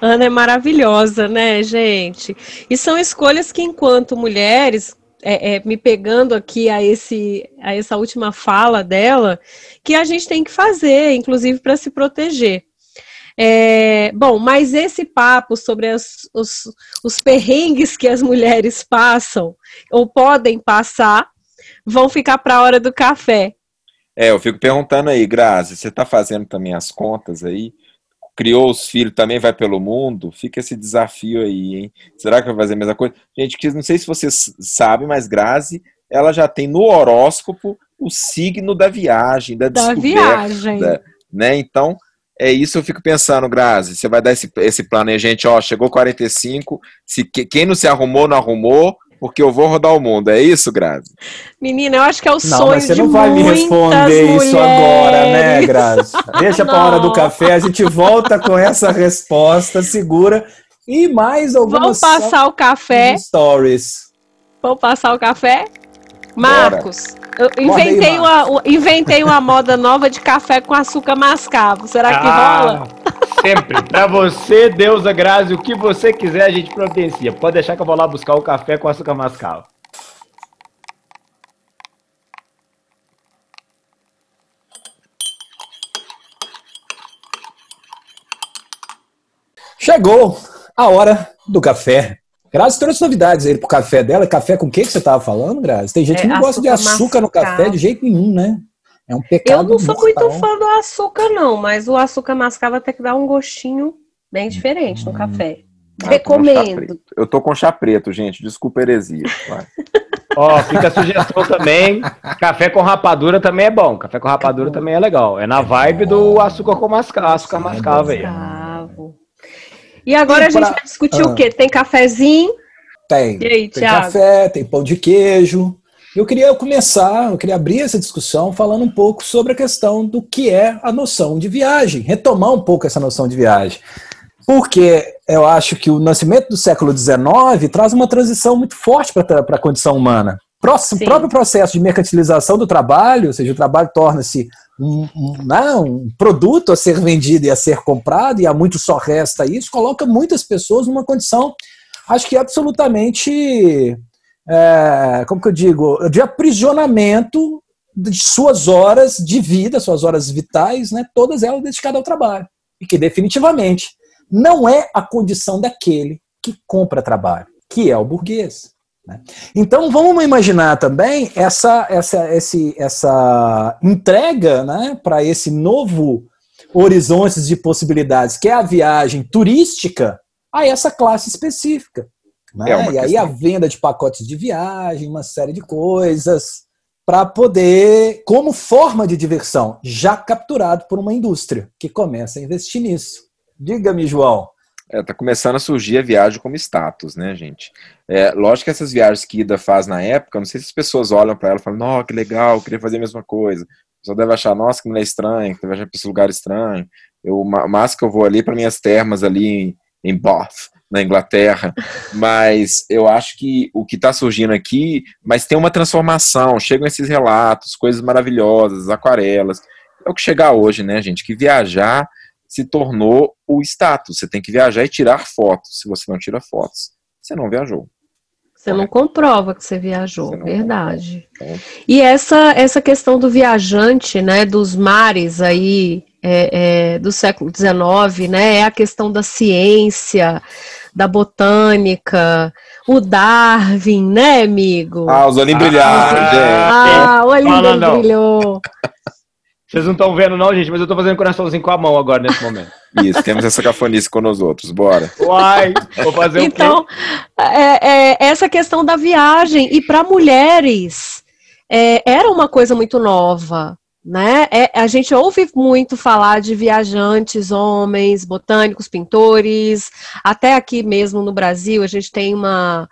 Ana é maravilhosa, né, gente? E são escolhas que, enquanto mulheres, é, é, me pegando aqui a, esse, a essa última fala dela, que a gente tem que fazer, inclusive para se proteger. É, bom, mas esse papo sobre as, os, os perrengues que as mulheres passam ou podem passar vão ficar para a hora do café. É, eu fico perguntando aí, Grazi, você está fazendo também as contas aí? Criou os filhos, também vai pelo mundo? Fica esse desafio aí, hein? Será que vai fazer a mesma coisa? Gente, não sei se vocês sabem, mas Grazi, ela já tem no horóscopo o signo da viagem, da, da descoberta. Viagem. Né? Então, é isso eu fico pensando, Grazi. Você vai dar esse, esse plano aí, gente, ó, chegou 45, se, quem não se arrumou, não arrumou, porque eu vou rodar o mundo. É isso, Grazi? Menina, eu acho que é o não, sonho mas você não vai me responder mulheres. isso agora, né, Grazi? Deixa para a hora do (laughs) café, a gente volta com essa resposta, segura. E mais algumas Vamos passar o café. Stories. Vamos passar o café? Marcos, eu inventei, aí, uma, inventei uma moda nova de café com açúcar mascavo. Será que ah, rola? Sempre. Para você, Deus Grazi, o que você quiser a gente providencia. Pode deixar que eu vou lá buscar o café com açúcar mascavo. Chegou a hora do café. Grazi trouxe novidades aí pro café dela. Café com o que, que você tava falando, Grazi? Tem gente é, que não gosta de açúcar no café de jeito nenhum, né? É um pecado. Eu não sou mortal. muito fã do açúcar, não, mas o açúcar mascavo até que dá um gostinho bem diferente hum. no café. Ah, Recomendo. Eu tô com chá preto, gente. Desculpa a heresia. (laughs) Ó, oh, fica a sugestão também. Café com rapadura também é bom. Café com rapadura também é legal. É na vibe do açúcar com mascavo, açúcar mascavo aí. E agora e a gente vai discutir ah. o quê? Tem cafezinho? Tem. Aí, tem café, tem pão de queijo. Eu queria começar, eu queria abrir essa discussão falando um pouco sobre a questão do que é a noção de viagem, retomar um pouco essa noção de viagem. Porque eu acho que o nascimento do século XIX traz uma transição muito forte para a condição humana. O próprio processo de mercantilização do trabalho, ou seja, o trabalho torna-se um, um, não, né, um produto a ser vendido e a ser comprado, e há muito só resta isso, coloca muitas pessoas numa condição, acho que absolutamente, é, como que eu digo, de aprisionamento de suas horas de vida, suas horas vitais, né, todas elas dedicadas ao trabalho. E que definitivamente não é a condição daquele que compra trabalho, que é o burguês. Né? Então vamos imaginar também essa, essa, esse, essa entrega né, para esse novo horizonte de possibilidades, que é a viagem turística, a essa classe específica. Né? É e aí a venda de pacotes de viagem, uma série de coisas, para poder, como forma de diversão, já capturado por uma indústria que começa a investir nisso. Diga-me, João, é, tá começando a surgir a viagem como status, né, gente? É, lógico que essas viagens que Ida faz na época, não sei se as pessoas olham para ela e falam, nossa, que legal, queria fazer a mesma coisa. A pessoa deve achar, nossa, que mulher estranha, que deve achar pra esse lugar estranho. Eu, mais que eu vou ali para minhas termas ali em, em Bath, na Inglaterra, (laughs) mas eu acho que o que está surgindo aqui, mas tem uma transformação, chegam esses relatos, coisas maravilhosas, aquarelas, é o que chegar hoje, né, gente, que viajar se tornou o status, você tem que viajar e tirar fotos, se você não tira fotos, você não viajou. Você não comprova que você viajou, você verdade. Comprova. E essa, essa questão do viajante, né, dos mares aí é, é, do século XIX, né, é a questão da ciência, da botânica, o Darwin, né, amigo? Ah, os olhinhos brilharam, ah, gente. Ah, o olhinho brilhou. (laughs) Vocês não estão vendo, não, gente, mas eu estou fazendo coraçãozinho com a mão agora nesse momento. (laughs) Isso, temos essa cafonice com nós outros, bora. Uai, vou fazer então, o quê? Então, é, é, essa questão da viagem, e para mulheres, é, era uma coisa muito nova, né? É, a gente ouve muito falar de viajantes, homens, botânicos, pintores, até aqui mesmo no Brasil, a gente tem uma,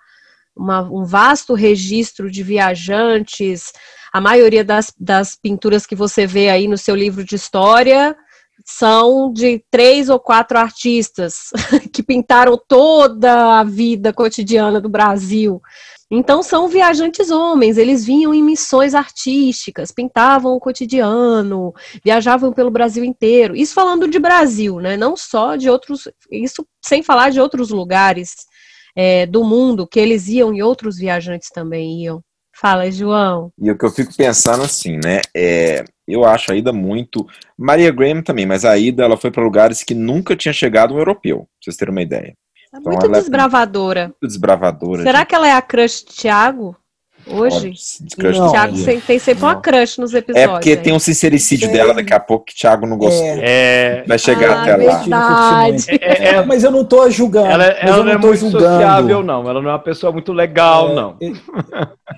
uma um vasto registro de viajantes, a maioria das, das pinturas que você vê aí no seu livro de história são de três ou quatro artistas (laughs) que pintaram toda a vida cotidiana do Brasil. Então são viajantes homens, eles vinham em missões artísticas, pintavam o cotidiano, viajavam pelo Brasil inteiro. Isso falando de Brasil, né? Não só de outros, isso sem falar de outros lugares é, do mundo que eles iam e outros viajantes também iam. Fala, João. E o que eu fico pensando assim, né? É, eu acho a ida muito. Maria Graham também, mas a ida ela foi para lugares que nunca tinha chegado um europeu, pra vocês terem uma ideia. É então, muito desbravadora. É muito desbravadora. Será gente. que ela é a crush Thiago? Hoje? Não, Thiago não. tem sempre não. uma crush nos episódios. É porque aí. tem um sincericídio é. dela daqui a pouco que Thiago não gostou. É. Vai chegar ah, até lá. É, é, mas eu não tô julgando. Ela, ela não, é muito julgando. sociável, não. Ela não é uma pessoa muito legal, é, não.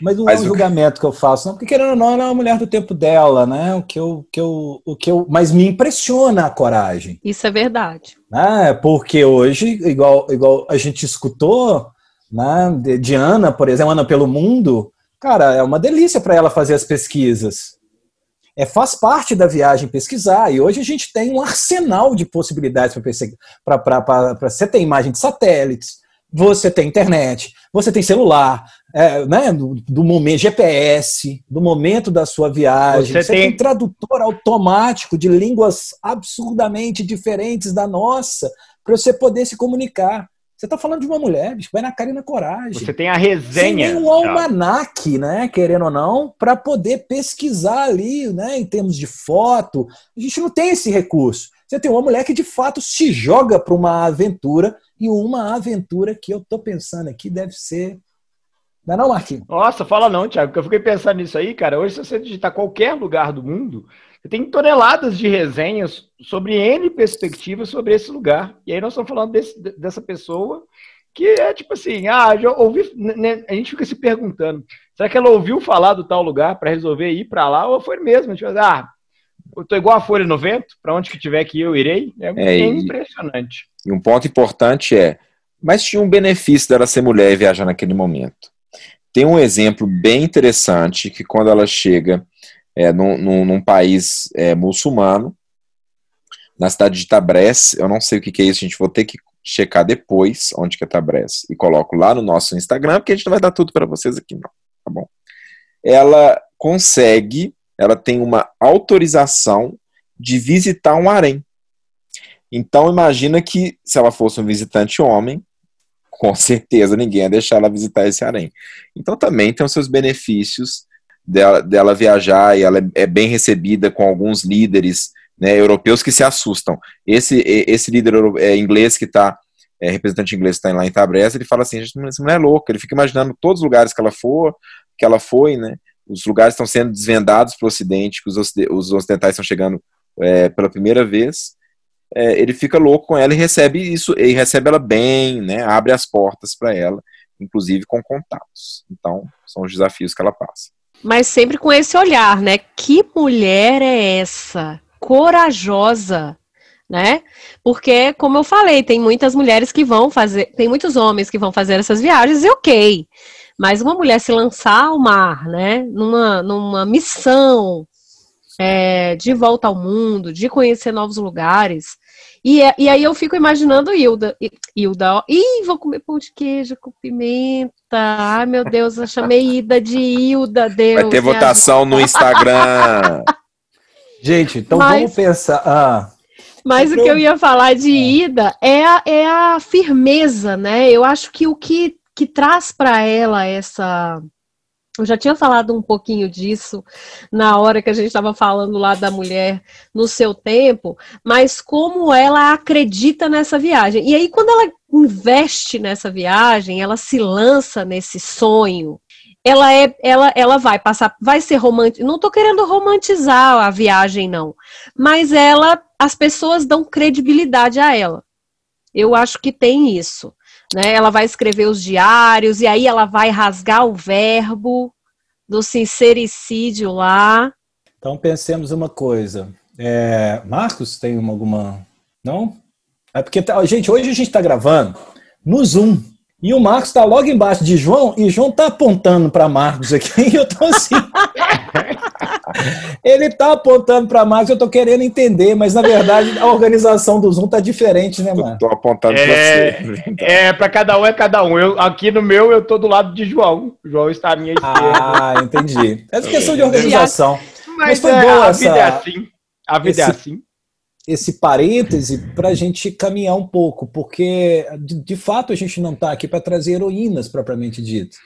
Mas não mas é um julgamento que eu faço, não. Porque querendo ou não, ela é uma mulher do tempo dela, né? O que eu, que eu, o que eu, mas me impressiona a coragem. Isso é verdade. Né? Porque hoje, igual, igual a gente escutou, né? De, de Ana, por exemplo, Ana pelo Mundo cara, é uma delícia para ela fazer as pesquisas. É, faz parte da viagem pesquisar, e hoje a gente tem um arsenal de possibilidades para você ter imagem de satélites, você tem internet, você tem celular, é, né, do, do, momento GPS, do momento da sua viagem, você, você tem... tem tradutor automático de línguas absurdamente diferentes da nossa, para você poder se comunicar. Você está falando de uma mulher, bicho, vai na cara e na coragem. Você tem a resenha. Tem um almanac, né, querendo ou não, para poder pesquisar ali, né, em termos de foto. A gente não tem esse recurso. Você tem uma mulher que de fato se joga para uma aventura e uma aventura que eu tô pensando aqui deve ser não é não, Marquinhos? Nossa, fala não, Thiago, porque eu fiquei pensando nisso aí, cara. Hoje, se você digitar qualquer lugar do mundo, tem toneladas de resenhas sobre N perspectivas sobre esse lugar. E aí nós estamos falando desse, dessa pessoa que é tipo assim, ah, já ouvi, né, né, a gente fica se perguntando, será que ela ouviu falar do tal lugar para resolver ir para lá ou foi mesmo? Tipo, ah, eu tô igual a folha no vento, para onde que tiver que eu irei. É, é impressionante. E um ponto importante é, mas tinha um benefício dela ser mulher e viajar naquele momento. Tem um exemplo bem interessante que quando ela chega é, num, num, num país é, muçulmano, na cidade de Tabrés. Eu não sei o que, que é isso, a gente vou ter que checar depois onde que é Tabrés e coloco lá no nosso Instagram, porque a gente não vai dar tudo para vocês aqui, não, tá bom? Ela consegue, ela tem uma autorização de visitar um harém. Então imagina que se ela fosse um visitante homem, com (laughs) certeza ninguém ia deixar ela visitar esse harém. Então também tem os seus benefícios dela, dela viajar e ela é, é bem recebida com alguns líderes né, europeus que se assustam. Esse, esse líder é, inglês que está, é, representante inglês está lá em Tabrez, ele fala assim, essa mulher é louca, ele fica imaginando todos os lugares que ela for, que ela foi, né, os lugares estão sendo desvendados para o Ocidente, que os, os ocidentais estão chegando é, pela primeira vez, é, ele fica louco com ela e recebe isso, e recebe ela bem, né, abre as portas para ela, inclusive com contatos. Então, são os desafios que ela passa. Mas sempre com esse olhar, né? Que mulher é essa? Corajosa, né? Porque, como eu falei, tem muitas mulheres que vão fazer, tem muitos homens que vão fazer essas viagens e ok. Mas uma mulher se lançar ao mar, né? Numa, numa missão é, de volta ao mundo, de conhecer novos lugares, E, é, e aí eu fico imaginando Hilda. Hilda, ó. Ih, vou comer pão de queijo com pimenta. Ai, meu Deus, eu chamei Ida de Hilda, Deus. Vai ter votação no Instagram. (laughs) Gente, então Mas- vamos pensar. Ah, Mas o que eu ia falar de Ida é a, é a firmeza, né? Eu acho que o que, que traz para ela essa. Eu já tinha falado um pouquinho disso na hora que a gente estava falando lá da mulher no seu tempo, mas como ela acredita nessa viagem. E aí, quando ela investe nessa viagem, ela se lança nesse sonho, ela é, ela, ela vai passar, vai ser romântica. Não estou querendo romantizar a viagem, não mas ela, as pessoas dão credibilidade a ela. Eu acho que tem isso, né? Ela vai escrever os diários e aí ela vai rasgar o verbo do sincericídio lá. então pensemos uma coisa. É, Marcos, tem uma, alguma. Não? É porque, tá- gente, hoje a gente está gravando no Zoom. E o Marcos está logo embaixo de João, e João está apontando para Marcos aqui, (laughs) e eu tô assim. (laughs) Ele tá apontando para Marcos, eu tô querendo entender, mas na verdade a organização do Zoom tá diferente, né, Marcos? tô apontando pra É, você. é para cada um é cada um. Eu, aqui no meu, eu tô do lado de João. O João está à minha esquerda. Ah, entendi. É questão de organização. mas foi é, boa a essa- vida é assim. A vida é esse- assim. esse parêntese para a gente caminhar um pouco, porque de, de fato a gente não está aqui para trazer heroínas propriamente dito.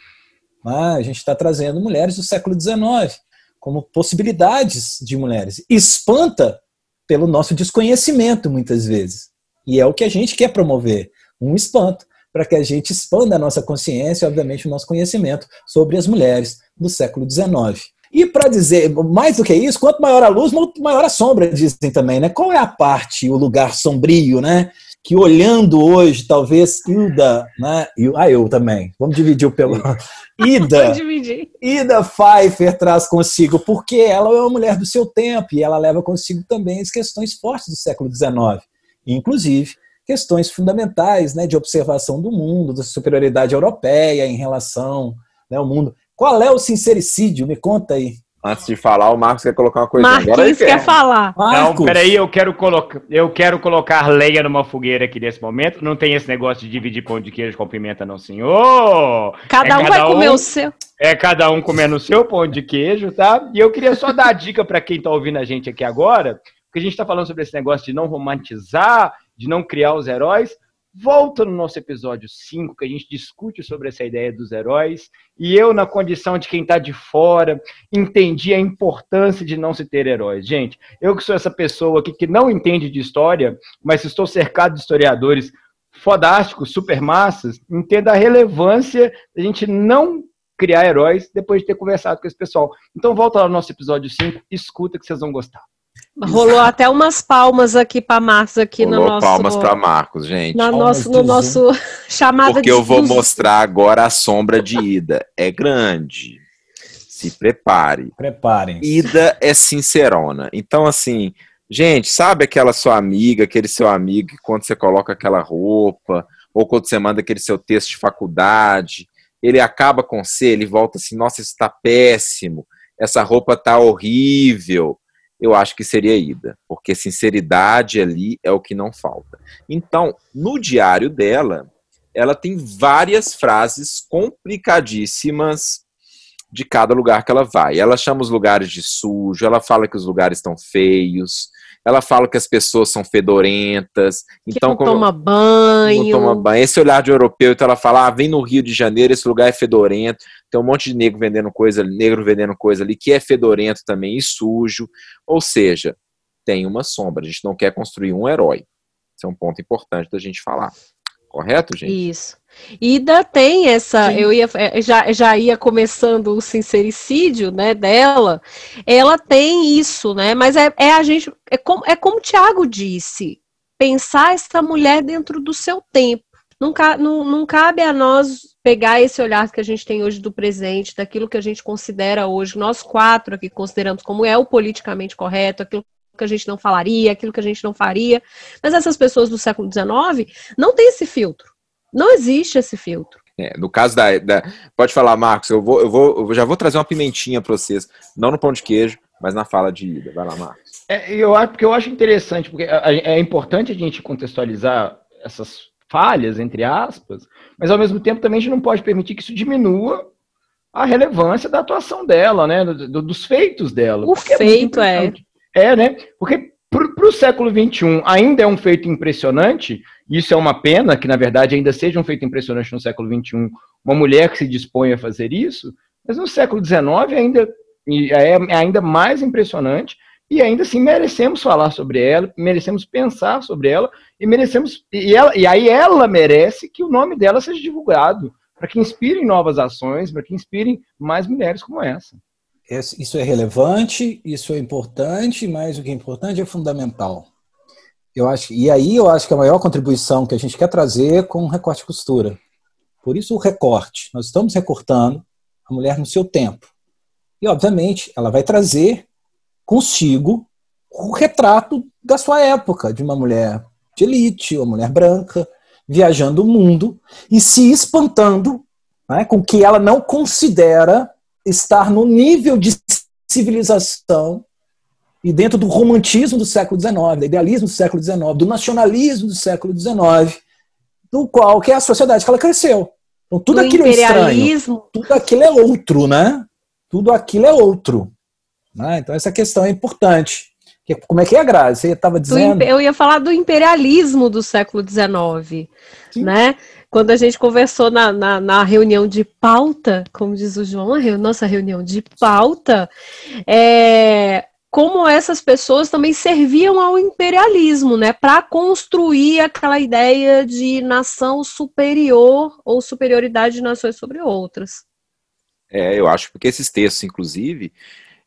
Mas a gente está trazendo mulheres do século XIX como possibilidades de mulheres. Espanta pelo nosso desconhecimento, muitas vezes. E é o que a gente quer promover, um espanto, para que a gente expanda a nossa consciência obviamente, o nosso conhecimento sobre as mulheres do século XIX. E para dizer mais do que isso, quanto maior a luz, maior a sombra, dizem também, né? Qual é a parte, o lugar sombrio, né? Que olhando hoje, talvez Hilda, né? Eu, ah, eu também. Vamos dividir o pelo. (laughs) Ida. Ida Pfeiffer traz consigo, porque ela é uma mulher do seu tempo e ela leva consigo também as questões fortes do século XIX, inclusive questões fundamentais né, de observação do mundo, da superioridade europeia em relação né, ao mundo. Qual é o sincericídio? Me conta aí. Antes de falar, o Marcos quer colocar uma coisa. Marquinhos quer quer. falar. Não, Marcos, peraí, eu quero, colocar, eu quero colocar lenha numa fogueira aqui nesse momento. Não tem esse negócio de dividir pão de queijo com pimenta, não, senhor. Cada É um cada vai comer um- o seu. É cada um comendo o seu pão de queijo, tá? E eu queria só dar a dica para quem tá ouvindo a gente aqui agora, porque a gente tá falando sobre esse negócio de não romantizar, de não criar os heróis. Volta no nosso episódio 5, que a gente discute sobre essa ideia dos heróis. E eu, na condição de quem tá de fora, entendi a importância de não se ter heróis. Gente, eu que sou essa pessoa aqui que não entende de história, mas estou cercado de historiadores fodásticos, super massas, entenda a relevância da gente não criar heróis depois de ter conversado com esse pessoal. Então volta lá no nosso episódio 5, escuta que vocês vão gostar. Rolou até umas palmas aqui para Marcos aqui no Rolou nosso palmas para Marcos, gente. na Palmas nosso, no nosso (laughs) chamada Porque de eu vou mostrar agora a sombra de Ida. É grande. Se prepare. preparem. Ida é sincerona. Então, assim, gente, sabe aquela sua amiga, aquele seu amigo que quando você coloca aquela roupa, ou quando você manda aquele seu texto de faculdade, ele acaba com você, ele volta assim, nossa, isso tá péssimo, essa roupa tá horrível. Eu acho que seria Ida, porque sinceridade ali é o que não falta. Então, no diário dela, ela tem várias frases complicadíssimas de cada lugar que ela vai. Ela chama os lugares de sujo, ela fala que os lugares estão feios, ela fala que as pessoas são fedorentas. que Então, não como toma não banho. toma banho, esse olhar de europeu, então ela fala: ah, vem no Rio de Janeiro, esse lugar é fedorento, tem um monte de negro vendendo coisa, negro vendendo coisa ali que é fedorento também e sujo. Ou seja, tem uma sombra. A gente não quer construir um herói. Esse é um ponto importante da gente falar. Correto, gente? Isso. Ida tem essa, Sim. eu ia é, já, já ia começando o sincericídio, né, dela. Ela tem isso, né? Mas é, é a gente é como é como o Tiago disse, pensar essa mulher dentro do seu tempo. Não, ca- não, não cabe a nós pegar esse olhar que a gente tem hoje do presente, daquilo que a gente considera hoje, nós quatro aqui consideramos como é o politicamente correto, aquilo que a gente não falaria, aquilo que a gente não faria. Mas essas pessoas do século XIX não têm esse filtro. Não existe esse filtro. É, no caso da, da- Pode falar, Marcos, eu, vou, eu, vou, eu já vou trazer uma pimentinha para vocês. Não no pão de queijo, mas na fala de ida. Vai lá, Marcos. É, eu acho porque eu acho interessante, porque é importante a gente contextualizar essas falhas, entre aspas, mas ao mesmo tempo também a gente não pode permitir que isso diminua a relevância da atuação dela, né? Do, do, dos feitos dela. O feito é, é. É, né? Porque para o século XXI ainda é um feito impressionante, isso é uma pena que, na verdade, ainda seja um feito impressionante no século XXI, uma mulher que se dispõe a fazer isso, mas no século XIX ainda é, é ainda mais impressionante e ainda assim merecemos falar sobre ela, merecemos pensar sobre ela e merecemos e, ela, e aí ela merece que o nome dela seja divulgado para que inspirem novas ações, para que inspirem mais mulheres como essa. Isso é relevante, isso é importante, mas o que é importante é fundamental. Eu acho, e aí eu acho que a maior contribuição que a gente quer trazer com o recorte e costura. Por isso o recorte. Nós estamos recortando a mulher no seu tempo. E, obviamente, ela vai trazer consigo o retrato da sua época, de uma mulher de elite, uma mulher branca, viajando o mundo e se espantando né, com que ela não considera estar no nível de civilização e dentro do romantismo do século XIX, do idealismo do século XIX, do nacionalismo do século XIX, do qual que é a sociedade que ela cresceu. Então tudo do aquilo é estranho, tudo aquilo é outro, né? Tudo aquilo é outro. Né? Então essa questão é importante. Como é que é, Grazi? Você estava dizendo? Eu ia falar do imperialismo do século XIX, Sim. né? Quando a gente conversou na, na, na, reunião de pauta, como diz o João, a nossa reunião de pauta, é, como essas pessoas também serviam ao imperialismo, né, para construir aquela ideia de nação superior ou superioridade de nações sobre outras. É, eu acho porque esses textos, inclusive,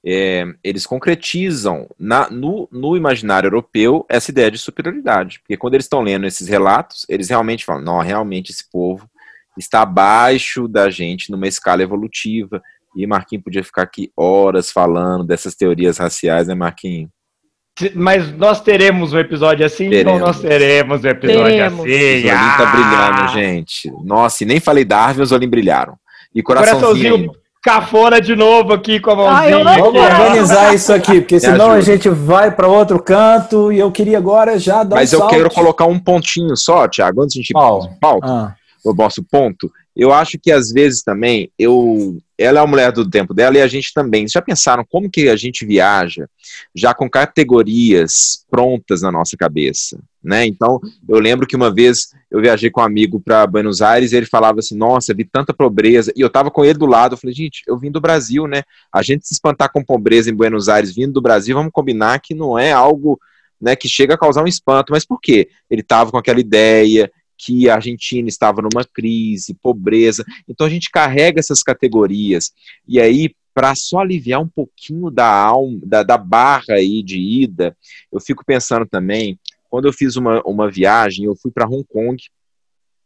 é, eles concretizam na, no, no, imaginário europeu essa ideia de superioridade. Porque quando eles estão lendo esses relatos, eles realmente falam: não, realmente esse povo está abaixo da gente numa escala evolutiva. E Marquinhos podia ficar aqui horas falando dessas teorias raciais, né, Marquinhos? Mas nós teremos um episódio assim teremos. ou nós teremos um episódio teremos. assim? O Zolim tá ah! brilhando, gente. Nossa, e nem falei Darwin, os Zolim brilharam. E coraçãozinho. coraçãozinho cafona de novo aqui com a mãozinha. Ah, Vamos organizar isso aqui, porque (laughs) senão a gente vai para outro canto e eu queria agora já dar Mas um eu quero colocar um pontinho só, Thiago, antes de a gente ir para o ah. O nosso ponto. Eu acho que às vezes também eu ela é a mulher do tempo dela e a gente também. Já pensaram como que a gente viaja já com categorias prontas na nossa cabeça, né? Então, eu lembro que uma vez eu viajei com um amigo para Buenos Aires e ele falava assim: "Nossa, vi tanta pobreza". E eu tava com ele do lado, eu falei: "Gente, eu vim do Brasil, né? A gente se espantar com pobreza em Buenos Aires vindo do Brasil, vamos combinar que não é algo né, que chega a causar um espanto, mas por quê? Ele estava com aquela ideia, que a Argentina estava numa crise, pobreza. Então a gente carrega essas categorias. E aí, para só aliviar um pouquinho da alma, da, da barra aí de ida, eu fico pensando também, quando eu fiz uma, uma viagem, eu fui para Hong Kong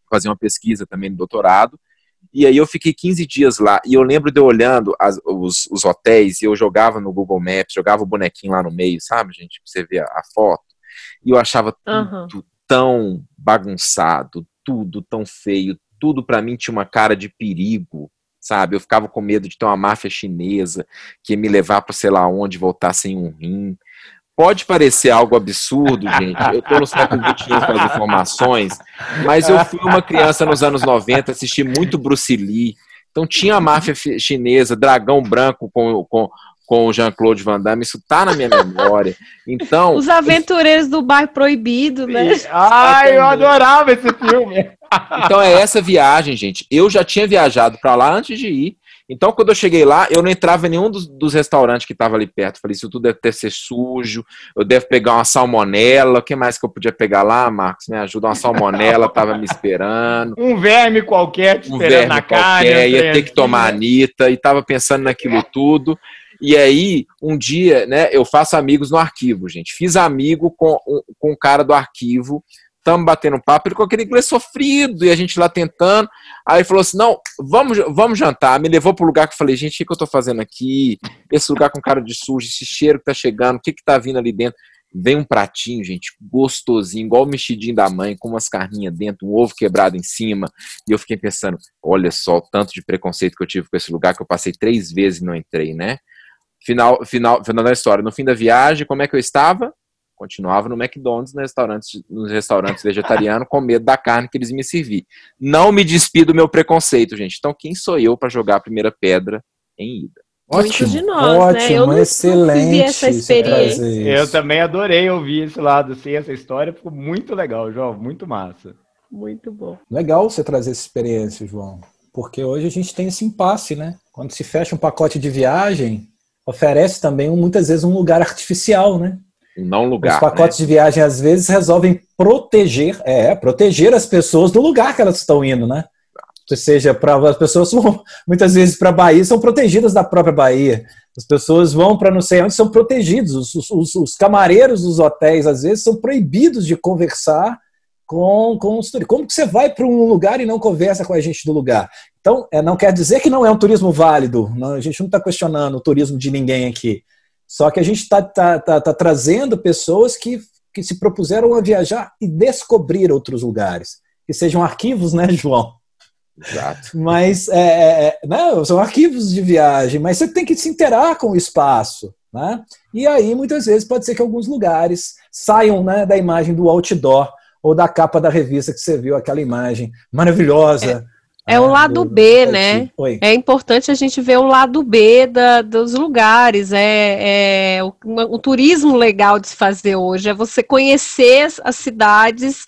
fazer uma pesquisa também no doutorado, e aí eu fiquei 15 dias lá, e eu lembro de eu olhando as, os, os hotéis, e eu jogava no Google Maps, jogava o bonequinho lá no meio, sabe, gente, pra você ver a, a foto, e eu achava uhum. tudo tão bagunçado, tudo tão feio, tudo para mim tinha uma cara de perigo, sabe? Eu ficava com medo de ter uma máfia chinesa que ia me levar para sei lá onde, voltar sem um rim. Pode parecer algo absurdo, (laughs) gente. Eu estou no século XXI com as informações, mas eu fui uma criança nos anos 90, assisti muito Bruce Lee. Então tinha a máfia chinesa, dragão branco com, com, com o Jean-Claude Van Damme, isso tá na minha memória. Então. Os Aventureiros do Bairro Proibido, né? Ai, eu adorava esse filme. Então é essa viagem, gente. Eu já tinha viajado para lá antes de ir. Então, quando eu cheguei lá, eu não entrava em nenhum dos, dos restaurantes que estava ali perto. Falei, isso tudo deve ter ser sujo, eu devo pegar uma salmonela. O que mais que eu podia pegar lá, Marcos? Me ajuda, uma salmonela, (laughs) tava me esperando. Um verme qualquer te um esperando na carne. ia ter que tomar Anitta, e tava pensando naquilo tudo. E aí, um dia, né, eu faço amigos no arquivo, gente. Fiz amigo com, com cara do arquivo, estamos batendo papo, ele com aquele inglês sofrido, e a gente lá tentando. Aí falou assim: não, vamos, vamos jantar. Me levou para o lugar que eu falei, gente, o que, que eu estou fazendo aqui? Esse lugar com cara de sujo, esse cheiro que tá chegando, o que, que tá vindo ali dentro? Vem um pratinho, gente, gostosinho, igual o mexidinho da mãe, com umas carninhas dentro, um ovo quebrado em cima. E eu fiquei pensando, olha só o tanto de preconceito que eu tive com esse lugar, que eu passei três vezes e não entrei, né? Final, final, final da história. No fim da viagem, como é que eu estava? Continuava no McDonald's, nos restaurantes, nos restaurantes vegetarianos, com medo da carne que eles me servir. Não me despido do meu preconceito, gente. Então, quem sou eu para jogar a primeira pedra em ida? Ótimo, de nós, ótimo, né? Eu não, excelente essa experiência. Eu também adorei ouvir esse lado, assim, essa história ficou muito legal, João, muito massa. Muito bom. Legal você trazer essa experiência, João, porque hoje a gente tem esse impasse, né? Quando se fecha um pacote de viagem, oferece também muitas vezes um lugar artificial, né? Não lugar. Os pacotes né? de viagem às vezes resolvem proteger, é, proteger as pessoas do lugar que elas estão indo, né? Ou seja, para as pessoas vão, (laughs) muitas vezes para a Bahia são protegidas da própria Bahia. As pessoas vão para não sei onde são protegidos. Os, os, os, camareiros dos hotéis às vezes são proibidos de conversar com, com os turistas. Como que você vai para um lugar e não conversa com a gente do lugar? Então, é, não quer dizer que não é um turismo válido. Não, a gente não está questionando o turismo de ninguém aqui. Só que a gente está tá, tá, tá trazendo pessoas que, que se propuseram a viajar e descobrir outros lugares. Que sejam arquivos, né, João? Exato. Mas é, é, é, não, são arquivos de viagem, mas você tem que se interar com o espaço. Né? E aí, muitas vezes, pode ser que alguns lugares saiam né, da imagem do outdoor ou da capa da revista que você viu, aquela imagem maravilhosa. É. É o ah, lado B, né? Oi. É importante a gente ver o lado B da, dos lugares. É, é o, o, turismo legal de se fazer hoje é você conhecer as cidades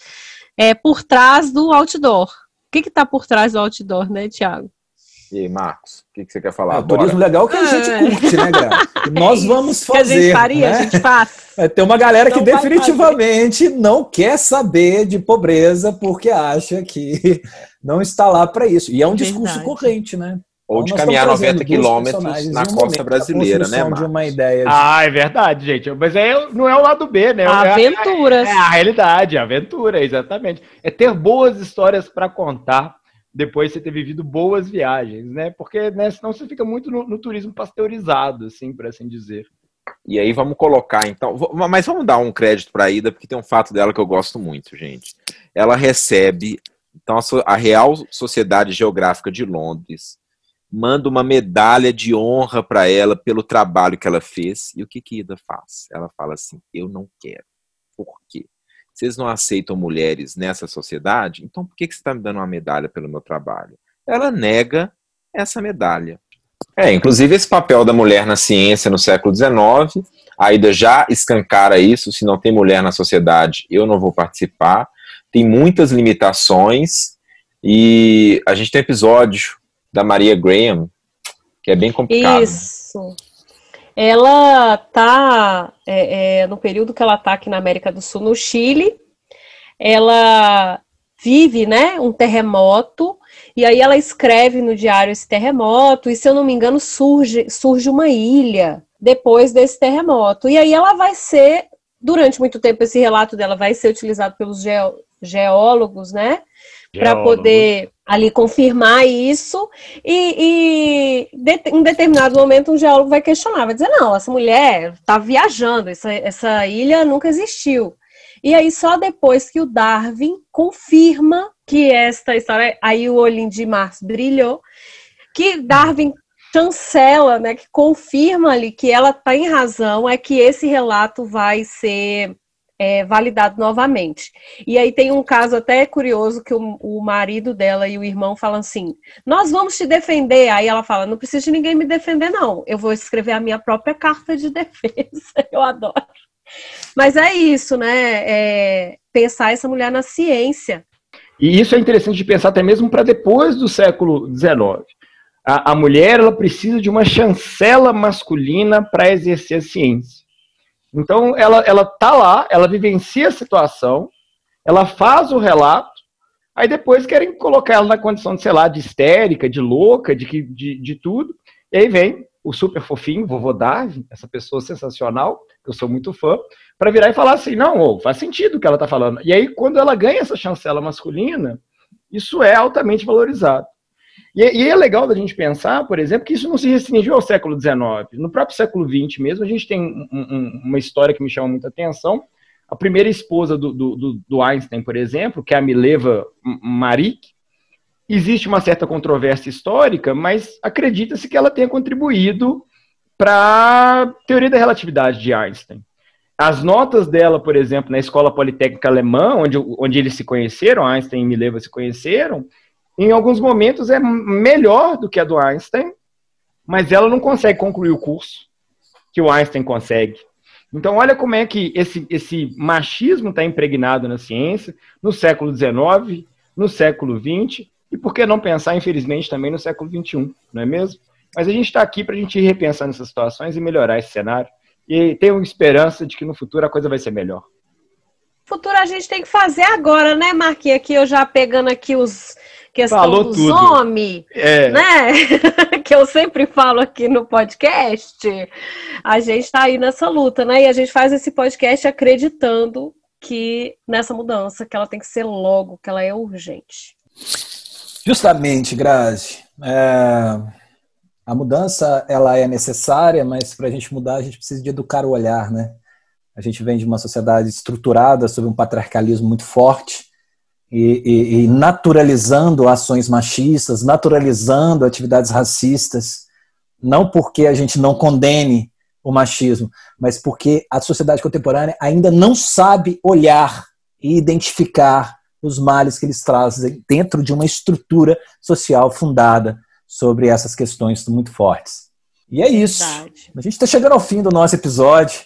é, por trás do outdoor. O que está por trás do outdoor, né, Tiago? E aí, Marcos, o que, que, você quer falar? É, o turismo legal que a gente é. curte, né, Gra? (laughs) nós vamos fazer. Que a gente faria, né? a gente faz. É, tem uma galera que definitivamente não quer saber de pobreza porque acha que não está lá para isso. E é um discurso Verdade. corrente, né? Ou então, de caminhar 90 quilômetros na costa brasileira, né, Marcos? de uma ideia de... Ah, é verdade, gente. Mas é, não é o lado B, né? Aventuras. É, é, é a realidade, a aventura, exatamente. É ter boas histórias para contar depois de você ter vivido boas viagens, né? Porque né, senão você fica muito no, no turismo pasteurizado, assim, por assim dizer. E aí vamos colocar, então. Mas vamos dar um crédito para a Ida, porque tem um fato dela que eu gosto muito, gente. Ela recebe então, a Real Sociedade Geográfica de Londres manda uma medalha de honra para ela pelo trabalho que ela fez. E o que que Ida faz? Ela fala assim: eu não quero. Por quê? Vocês não aceitam mulheres nessa sociedade? Então por que, que você está me dando uma medalha pelo meu trabalho? Ela nega essa medalha. É, inclusive esse papel da mulher na ciência no século XIX, a Ida já escancara isso, se não tem mulher na sociedade, eu não vou participar tem muitas limitações. E a gente tem episódio da Maria Graham que é bem complicado. Isso. Ela tá é, é, no período que ela tá aqui na América do Sul, no Chile, ela vive, né, um terremoto. E aí ela escreve no diário esse terremoto. E se eu não me engano surge surge uma ilha depois desse terremoto. E aí ela vai ser durante muito tempo esse relato dela vai ser utilizado pelos geólogos, né? Para poder ali confirmar isso. E, e de, em determinado momento um geólogo vai questionar, vai dizer, não, essa mulher está viajando, essa, essa ilha nunca existiu. E aí, só depois que o Darwin confirma que esta história, aí o olhinho de Mars brilhou, que Darwin chancela, né, que confirma ali que ela está em razão, é que esse relato vai ser é, validado novamente. E aí tem um caso até curioso que o, o, marido dela e o irmão falam assim: Nós vamos te defender. Aí ela fala: Não precisa de ninguém me defender, não. Eu vou escrever a minha própria carta de (laughs) defesa. Eu adoro. Mas é isso, né? É pensar essa mulher na ciência. E isso é interessante de pensar até mesmo para depois do século XIX. A, a mulher ela precisa de uma chancela masculina para exercer a ciência. Então, ela, ela tá lá, ela vivencia a situação, ela faz o relato, aí depois querem colocar ela na condição de, sei lá, de histérica, de louca, de, de, de tudo, e aí vem o super fofinho, vovô Darwin, essa pessoa sensacional, que eu sou muito fã, para virar e falar assim, não, oh, faz sentido o que ela está falando. E aí, quando ela ganha essa chancela masculina, isso é altamente valorizado. E, e, é legal da gente pensar, por exemplo, que isso não se restringiu ao século XIX. No próprio século XX mesmo, a gente tem um, um, uma história que me chama muita atenção. A primeira esposa do, do, do Einstein, por exemplo, que é a Mileva Marik, existe uma certa controvérsia histórica, mas acredita-se que ela tenha contribuído para a teoria da relatividade de Einstein. As notas dela, por exemplo, na Escola Politécnica Alemã, onde, onde eles se conheceram, Einstein e Mileva se conheceram, em alguns momentos é melhor do que a do Einstein, mas ela não consegue concluir o curso que o Einstein consegue. Então, olha como é que esse, esse machismo está impregnado na ciência no século XIX, no século XX, e por que não pensar, infelizmente, também no século XXI, não é mesmo? Mas a gente está aqui para a gente ir repensando essas situações e melhorar esse cenário. E tenho esperança de que no futuro a coisa vai ser melhor. Futuro a gente tem que fazer agora, né, Marquinhos? Aqui eu já pegando aqui os questão Falou dos tudo. homens, É, né? (laughs) que eu sempre falo aqui no podcast. A gente está aí nessa luta, né? E a gente faz esse podcast acreditando que nessa mudança, que ela tem que ser logo, que ela é urgente. Justamente, Grazi. É, a mudança ela é necessária, mas para a gente mudar a gente precisa de educar o olhar, né? A gente vem de uma sociedade estruturada sobre um patriarcalismo muito forte e, e- e naturalizando ações machistas, naturalizando atividades racistas, não porque a gente não condene o machismo, mas porque a sociedade contemporânea ainda não sabe olhar e identificar os males que eles trazem dentro de uma estrutura social fundada sobre essas questões muito fortes. E é isso. Verdade. A gente está chegando ao fim do nosso episódio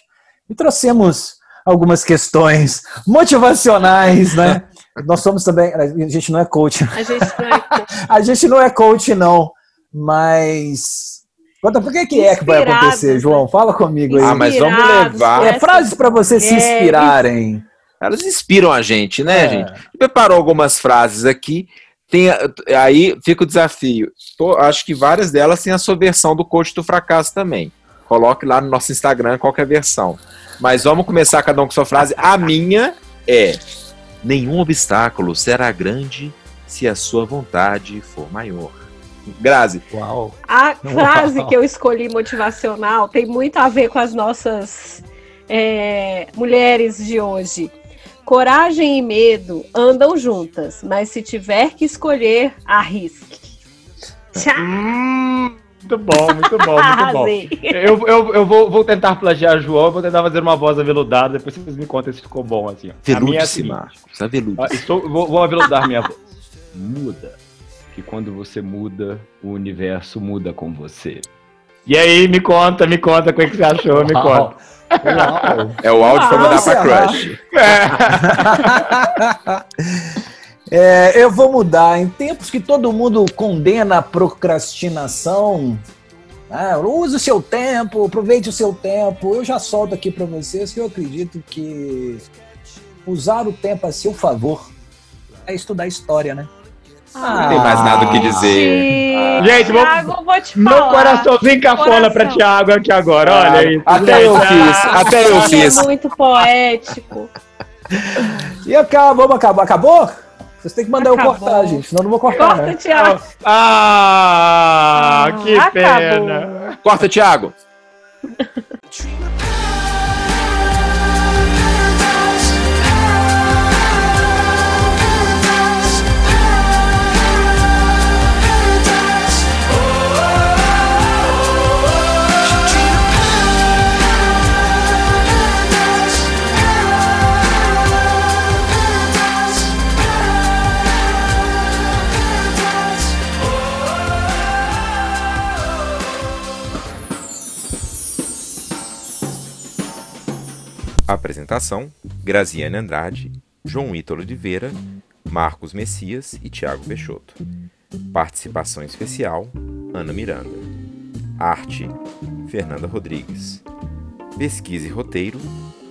e trouxemos algumas questões motivacionais, né? (laughs) Nós somos também, a gente não é coach, A gente não é (laughs) a gente não é coach não, mas conta por que que é que vai acontecer, né? João? Fala comigo aí. Ah, mas vamos levar. por É frases para vocês se É, inspirarem. Elas inspiram a gente, né, É. gente? Preparou algumas frases aqui. Tem, aí fica o desafio. Tô- acho que várias delas têm a sua versão do coach do fracasso também. Coloque lá no nosso Instagram qualquer versão. Mas vamos começar cada um com sua frase. A minha é: Nenhum obstáculo será grande se a sua vontade for maior. Grazi, Uau. A (laughs) frase Uau. que eu escolhi motivacional tem muito a ver com as nossas é, mulheres de hoje. Coragem e medo andam juntas, mas se tiver que escolher, arrisque. Tchau. Hum, muito bom, muito bom, muito (laughs) bom. Eu, eu, eu vou, vou tentar plagiar João, vou tentar fazer uma voz aveludada, depois vocês me contam se ficou bom assim. ó. A minha é a velude-se, seguinte, Marcos. A velude ó, estou- vou, vou aveludar minha voz. Muda, que quando você muda, o universo muda com você. E aí, me conta, me conta o que que você achou, me Uau. conta. Uau. É o áudio pra Ah, mandar pra crush. (laughs) É, (laughs) eu vou mudar. Em tempos que todo mundo condena a procrastinação, né, use o seu tempo, aproveite o seu tempo. Eu já solto aqui para vocês que eu acredito que usar o tempo a seu favor é estudar história, né? Não tem mais nada o que dizer. Gente, vou- Thiago, vou te Meu falar. coraçãozinho cafona Coração. pra Thiago aqui agora, olha aí. Até eu fiz, até eu Ele fiz. é muito poético. E acabou, acabar. Acabou? Vocês têm que mandar eu Acabou. cortar, gente, senão eu não vou cortar, Corta, né? Thiago. Ah, que acabou. pena. Corta, Thiago. (laughs) Apresentação: Graziane Andrade, João Ítalo Oliveira, Marcos Messias e Tiago Peixoto. Participação especial: Ana Miranda. Arte: Fernanda Rodrigues. Pesquisa e roteiro: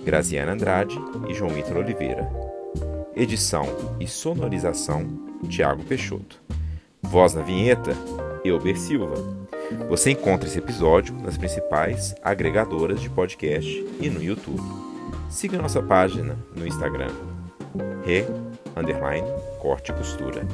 Graziane Andrade e João Ítalo Oliveira. Edição e sonorização: Tiago Peixoto. Voz na vinheta: Elber Silva. Você encontra esse episódio nas principais agregadoras de podcast e no YouTube. Siga nossa página no Instagram, re, underline, corte e costura.